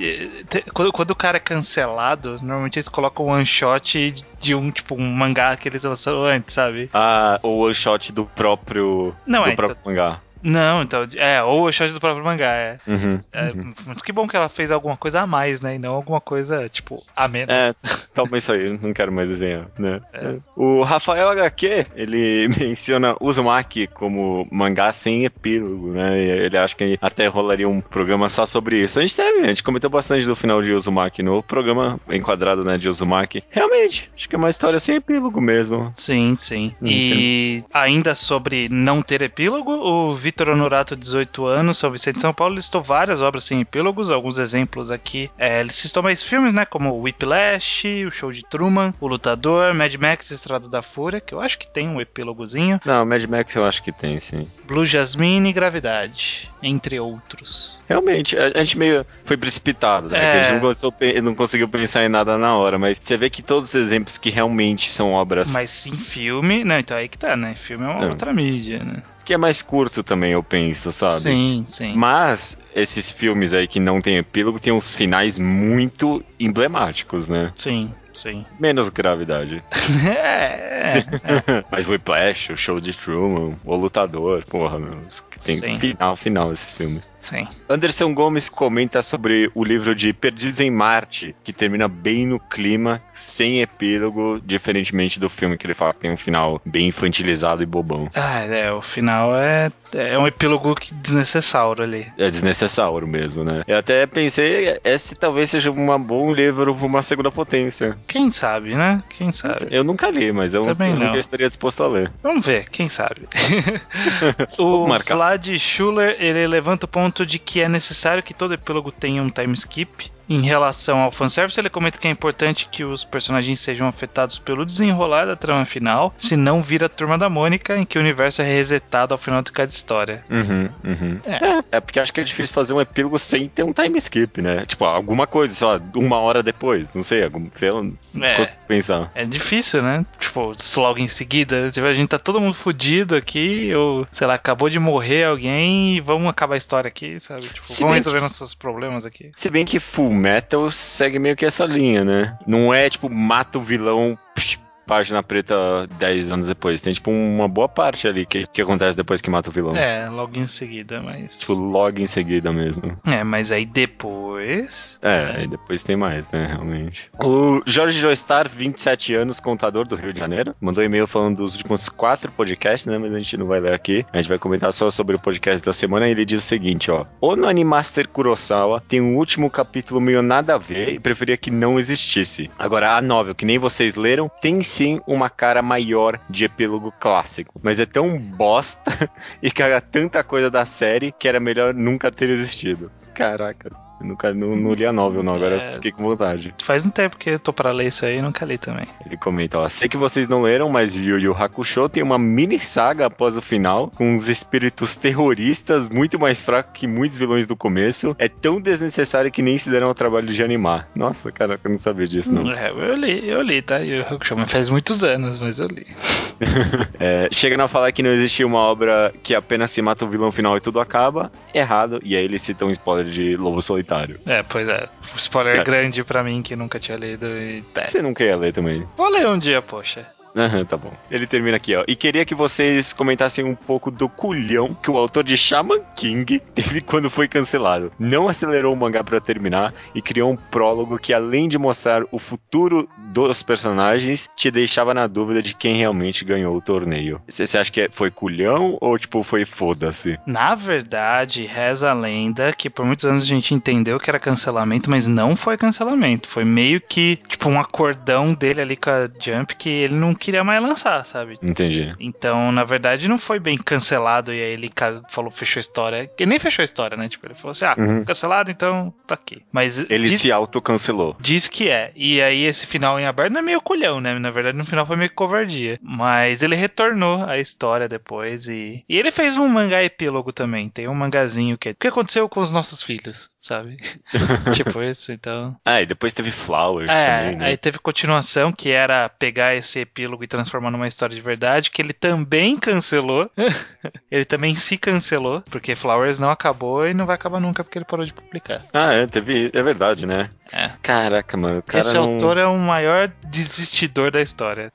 eh, quando o cara é cancelado, Normalmente eles colocam one shot de um, tipo, um mangá que eles lançaram antes, sabe? Ah, o one shot do próprio. Não, do é, próprio então... mangá. Não, então, é, ou o shot do próprio mangá, é. Uhum, é uhum. Mas que bom que ela fez alguma coisa a mais, né? E não alguma coisa, tipo, a menos. É, toma isso aí, não quero mais desenhar, né? É. O Rafael HQ, ele (laughs) menciona Uzumaki como mangá sem epílogo, né? Ele acha que até rolaria um programa só sobre isso. A gente teve, a gente comentou bastante do final de Uzumaki no programa enquadrado, né, de Uzumaki. Realmente, acho que é uma história sem epílogo mesmo. Sim, sim. Hum, e ainda sobre não ter epílogo, o Vitor Honorato, 18 anos, São Vicente de São Paulo, listou várias obras sem epílogos, alguns exemplos aqui. É, ele listou mais filmes, né? Como Whiplash, O Show de Truman, O Lutador, Mad Max Estrada da Fúria, que eu acho que tem um epílogozinho. Não, Mad Max eu acho que tem, sim. Blue Jasmine e Gravidade, entre outros. Realmente, a, gente meio foi precipitado, né? É... Que a gente não, gostou, não conseguiu pensar em nada na hora, mas você vê que todos os exemplos que realmente são obras. Mas sim, filme. Não, então aí que tá, né? Filme é uma não. outra mídia, né? Que é mais curto também, eu penso, sabe? Sim, sim. Mas esses filmes aí que não tem epílogo tem uns finais muito emblemáticos, né? Sim. Sim. Menos gravidade. (laughs) é, é. (laughs) Mas Whiplash, o Show de Truman, O Lutador, porra, meu, tem Sim. final, final esses filmes. Sim. Anderson Gomes comenta sobre o livro de Perdidos em Marte, que termina bem no clima, sem epílogo, diferentemente do filme que ele fala que tem um final bem infantilizado e bobão. Ah, é, o final é, é um epílogo que- desnecessário ali. É desnecessário mesmo, né? Eu até pensei, esse talvez seja um bom livro pra uma segunda potência. Quem sabe, né? Quem sabe? Eu nunca li, mas eu, Também eu não. nunca estaria disposto a ler. Vamos ver, quem sabe. (laughs) O. Vlad Schuller, ele levanta o ponto de que é necessário que todo epílogo tenha um time skip. Em relação ao fanservice, ele comenta que é importante que os personagens sejam afetados pelo desenrolar da trama final, senão vira a Turma da Mônica, em que o universo é resetado ao final de cada história. Uhum, uhum. É. É, porque acho que é difícil fazer um epílogo sem ter um time skip, né? Tipo, alguma coisa, sei lá, uma hora depois, não sei, algum, sei lá, não É. consigo pensar. É difícil, né? Tipo, logo em seguida, tipo, a gente tá todo mundo fudido aqui, ou, sei lá, acabou de morrer alguém e vamos acabar a história aqui, sabe? Tipo, Se vamos resolver que- nossos problemas aqui. Se bem que Full Metal segue meio que essa linha, né? Não é tipo, mata o vilão, página preta 10 anos depois. Tem tipo uma boa parte ali que, que acontece depois que mata o vilão. É, logo em seguida, mas. Tipo, logo em seguida mesmo. É, mas aí depois. É, aí depois tem mais, né, realmente. O Jorge Joestar, 27 anos, contador do Rio de Janeiro, mandou um e-mail falando dos últimos quatro podcasts, né, mas a gente não vai ler aqui. A gente vai comentar só sobre o podcast da semana e ele diz o seguinte, ó. O no Animaster Kurosawa tem um último capítulo meio nada a ver e preferia que não existisse. Agora, a novel, que nem vocês leram, tem sim uma cara maior de epílogo clássico, mas é tão bosta (laughs) e caga tanta coisa da série que era melhor nunca ter existido. Caraca. Eu nunca não, não li a novel, não. Agora É. fiquei com vontade. Faz um tempo que eu tô pra ler isso aí e nunca li também. Ele comenta, ó. Sei que vocês não leram, mas Yu Yu Hakusho tem uma mini saga após o final, com uns espíritos terroristas muito mais fracos que muitos vilões do começo. É tão desnecessário que nem se deram ao trabalho de animar. Nossa, cara, eu não sabia disso, não. É, eu li, eu li, tá? Eu, eu, faz muitos anos, mas eu li. (laughs) É, chegando a falar que não existe uma obra que apenas se mata o vilão final e tudo acaba, errado. E aí eles citam um spoiler de Lobo Solitário. É, pois é. Spoiler É. grande pra mim que nunca tinha lido e. Você nunca ia ler também. Vou ler um dia, poxa. Aham, tá bom. Ele termina aqui, ó. E queria que vocês comentassem um pouco do culhão que o autor de Shaman King (laughs) teve quando foi cancelado. Não acelerou o mangá pra terminar e criou um prólogo que, além de mostrar o futuro dos personagens, te deixava na dúvida de quem realmente ganhou o torneio. Você você acha que é- foi culhão ou, tipo, foi foda-se? Na verdade, reza a lenda que por muitos anos a gente entendeu que era cancelamento, mas não foi cancelamento. Foi meio que, tipo, um acordão dele ali com a Jump que ele não queria mais lançar, sabe? Entendi. Então, na verdade, não foi bem cancelado e aí ele falou, fechou a história. Ele nem fechou a história, né? Tipo, ele falou assim: ah, Uhum. cancelado, então tá aqui. Mas Ele diz, se autocancelou. diz que é. E aí esse final em aberto não é meio culhão, né? Na verdade, no final foi meio covardia. Mas ele retornou à história depois e. E ele fez um mangá epílogo também. Tem um mangazinho que é. O que aconteceu com os nossos filhos, sabe? (laughs) (laughs) tipo isso, então. Ah, e depois teve Flowers É, também, né? aí teve continuação que era pegar esse epílogo e transformar numa história de verdade, que ele também cancelou. (laughs) ele também se cancelou, porque Flowers não acabou e não vai acabar nunca porque ele parou de publicar. Ah, é, teve. É verdade, né? É. Caraca, mano. Cara Esse não... autor é o maior desistidor da história.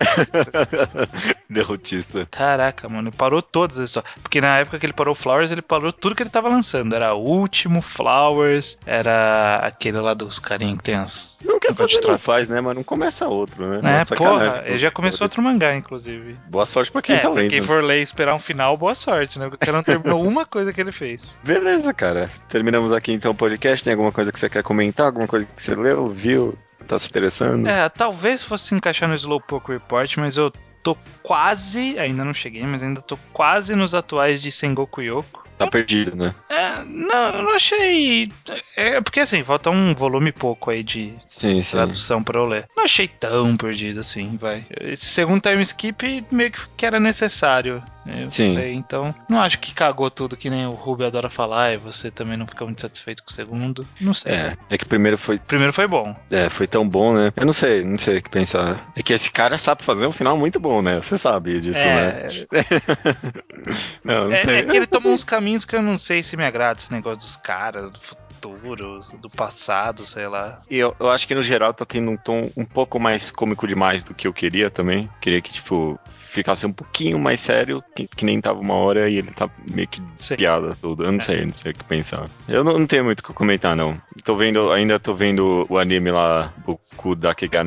Derrotista. Caraca, mano, parou todas as histórias. Porque na época que ele parou Flowers, ele parou tudo que ele tava lançando. Era o último, Flowers, era aquele lá dos carinhos que tem as. Não quer fazer, não faz, né? Mas não começa outro, né? É, Nossa, porra, ele já começou outro mangá, inclusive. Boa sorte pra quem é, tá lendo. quem for ler e esperar um final, boa sorte, né? Porque o cara não terminou (laughs) uma coisa que ele fez. Beleza, cara. Terminamos aqui então o podcast. Tem alguma coisa que você quer comentar? Alguma coisa que você leu, viu? Tá se interessando? É, talvez fosse encaixar no Slowpoke Report, mas eu tô quase, ainda não cheguei, mas ainda tô quase nos atuais de Sengoku Yoko. Tá perdido, né? É, não, eu não achei. É porque assim, falta um volume pouco aí de Sim, sim. tradução pra eu ler. Não achei tão perdido assim, vai. Esse segundo time skip meio que- era necessário. né? Eu Sim. não sei, então. Não acho que cagou tudo que nem o Ruby adora falar e você também não fica muito satisfeito com o segundo. Não sei. É, é que primeiro foi, Primeiro foi bom. é, foi tão bom, né? Eu não sei, não sei o que pensar. É que esse cara sabe fazer um final muito bom, né? Você sabe disso, né? É, (laughs) Não, não é, sei. é que ele tomou uns caminhos que eu não sei se me agrada, esse negócio dos caras, do futuro futuro, do passado, sei lá. E eu, eu acho que no geral tá tendo um tom um pouco mais cômico demais do que eu queria também. Queria que, tipo, ficasse um pouquinho mais sério, que, que nem tava uma hora e ele tá meio que piada tudo. Eu não é. sei, não sei o que pensar. Eu não, não tenho muito o que comentar, não. Tô vendo, ainda tô vendo o anime lá, Boku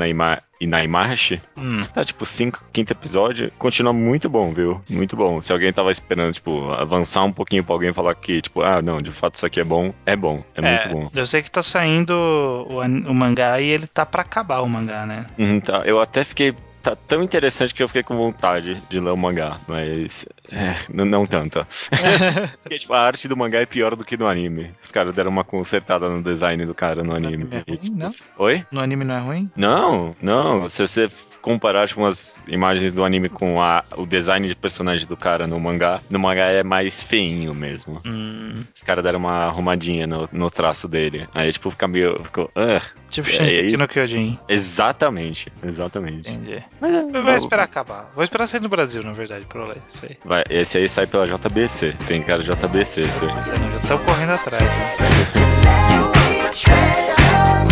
Ima e na Imashi, hum. tá tipo 5, quinto episódio, continua muito bom, viu? Muito bom. Se alguém tava esperando, tipo, avançar um pouquinho pra alguém falar que, tipo, ah, não, de fato isso aqui é bom, é bom, é, é muito bom. Eu sei que tá saindo o, o, mangá e ele tá pra acabar o mangá, né? Uhum, tá. Eu até fiquei tá tão interessante que eu fiquei com vontade de ler o mangá, mas é, não, tanto. (laughs) Porque, tipo, a arte do mangá é pior do que no anime. Os caras deram uma consertada no design do cara no anime. É ruim, tipo, não? Oi? No anime não é ruim? Não, não. Se você comparar umas imagens do anime com a, o design de personagem do cara no mangá, no mangá é mais feinho mesmo. Hum. Os caras deram uma arrumadinha no, no traço dele. Aí, tipo, fica meio. Ficou, uh, tipo é, Shingeki no Kyojin. Exatamente, exatamente. Entendi. Mas, é, Vai esperar acabar. Vou esperar sair no Brasil, na verdade, pra ler isso aí. Vai, esse aí sai pela JBC. Tem cara JBC esse aí. Já estão correndo atrás. Né? (laughs)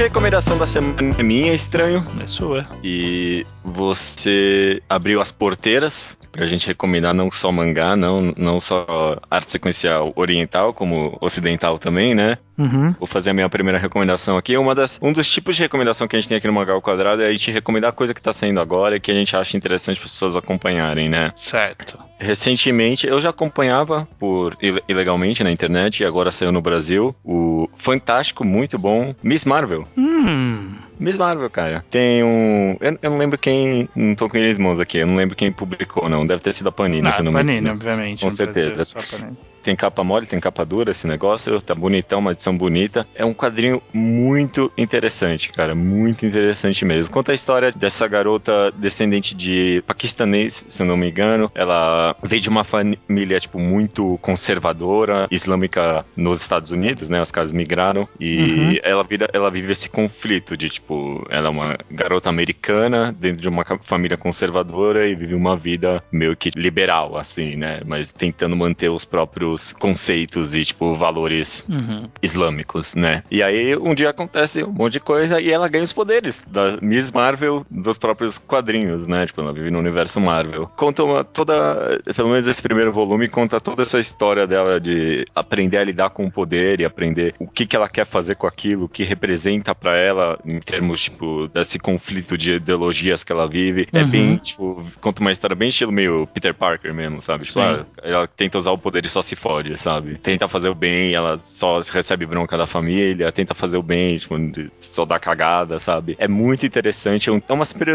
recomendação da semana é minha, estranho. É sua. E você abriu as porteiras pra gente recomendar não só mangá, não, não só arte sequencial oriental, como ocidental também, né? Uhum. Vou fazer a minha primeira recomendação aqui. Uma das, um dos tipos de recomendação que a gente tem aqui no Mangá ao Quadrado é a gente recomendar coisa que tá saindo agora e que a gente acha interessante para as pessoas acompanharem, né? Certo. Recentemente, eu já acompanhava por ilegalmente na internet e agora saiu no Brasil o fantástico, muito bom Miss Marvel. Hum. Miss Marvel, cara. Tem um. Eu, eu, não lembro quem. Não tô com eles mãos aqui. Eu não lembro quem publicou, não. Deve ter sido a Panini, não, se não Panini, me... obviamente. Com certeza. Brasil, tem capa mole, tem capa dura esse negócio, tá bonitão, uma edição bonita. É um quadrinho muito interessante, cara, muito interessante mesmo. Conta a história dessa garota descendente de paquistanês, se eu não me engano. Ela veio de uma família, tipo, muito conservadora, islâmica nos Estados Unidos, né? Os caras migraram e uhum. ela, vira, ela vive esse conflito de, tipo, ela é uma garota americana dentro de uma família conservadora e vive uma vida meio que liberal, assim, né? Mas tentando manter os próprios próprios conceitos e, tipo, valores uhum. islâmicos, né? E aí um dia acontece um monte de coisa e ela ganha os poderes da Miss Marvel dos próprios quadrinhos, né? Tipo, ela vive no universo Marvel. Conta uma, toda, pelo menos esse primeiro volume, conta toda essa história dela de aprender a lidar com o poder e aprender o que, que ela quer fazer com aquilo, o que representa para ela em termos, tipo, desse conflito de ideologias que ela vive. É uhum. É bem, tipo, conta uma história bem estilo meio Peter Parker mesmo, sabe? Tipo, ah, ela tenta usar o poder e só se fode, sabe? Tenta fazer o bem, ela só recebe bronca da família, tenta fazer o bem, tipo, só dá cagada, sabe? É muito interessante, é, é uma super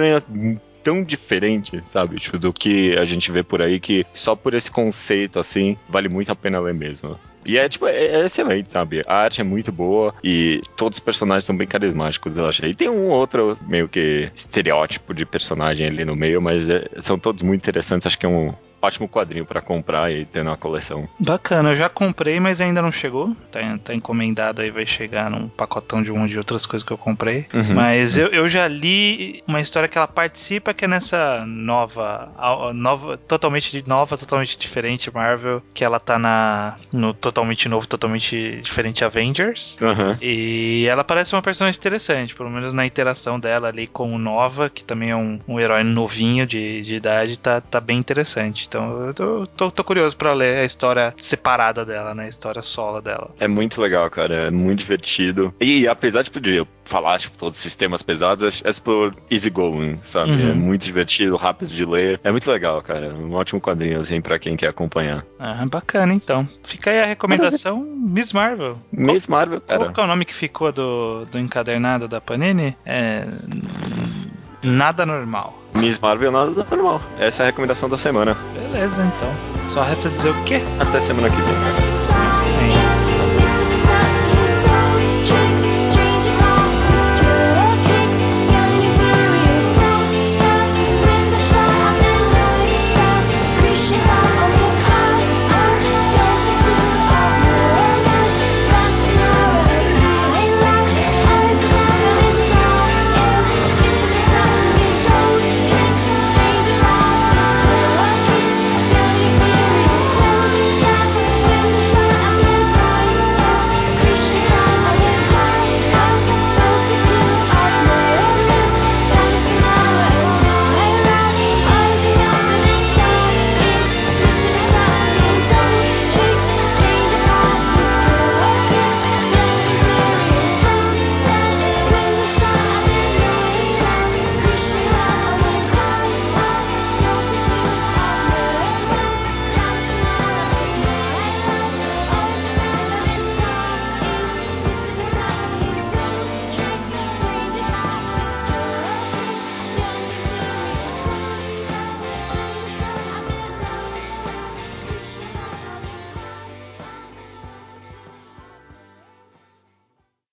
tão diferente, sabe? Tipo, do que a gente vê por aí, que só por esse conceito, assim, vale muito a pena ler mesmo. E é, tipo, é, é, excelente, sabe? A arte é muito boa e todos os personagens são bem carismáticos, eu achei. E tem um outro meio que estereótipo de personagem ali no meio, mas é, são todos muito interessantes. Acho que é um, ótimo quadrinho para comprar e ter na coleção. Bacana, eu já comprei, mas ainda não chegou. Tá, tá encomendado aí, vai chegar num pacotão de um de outras coisas que eu comprei. Uhum. Mas eu, eu já li uma história que ela participa, que é nessa nova, nova totalmente nova, totalmente diferente Marvel, que ela tá na no totalmente novo, totalmente diferente Avengers. Uhum. E ela parece uma personagem interessante, pelo menos na interação dela ali com o Nova, que também é um, um herói novinho de, de idade, tá, tá bem interessante. Então eu tô, tô, tô curioso para ler a história separada dela, né? A história sola dela. É muito legal, cara. É muito divertido. E apesar de poder falar, tipo, todos os sistemas pesados, é, é por easy going, sabe? Uhum. É muito divertido, rápido de ler. É muito legal, cara. Um ótimo quadrinho, assim, pra quem quer acompanhar. Ah, bacana, então. Fica aí a recomendação Miss Marvel. Miss qual, Marvel, cara. Qual é o nome que ficou do, do encadernado da Panini? É... Nada normal. Miss Marvel nada normal. Essa é a recomendação da semana. Beleza, então. Só resta dizer o quê? Até semana que vem.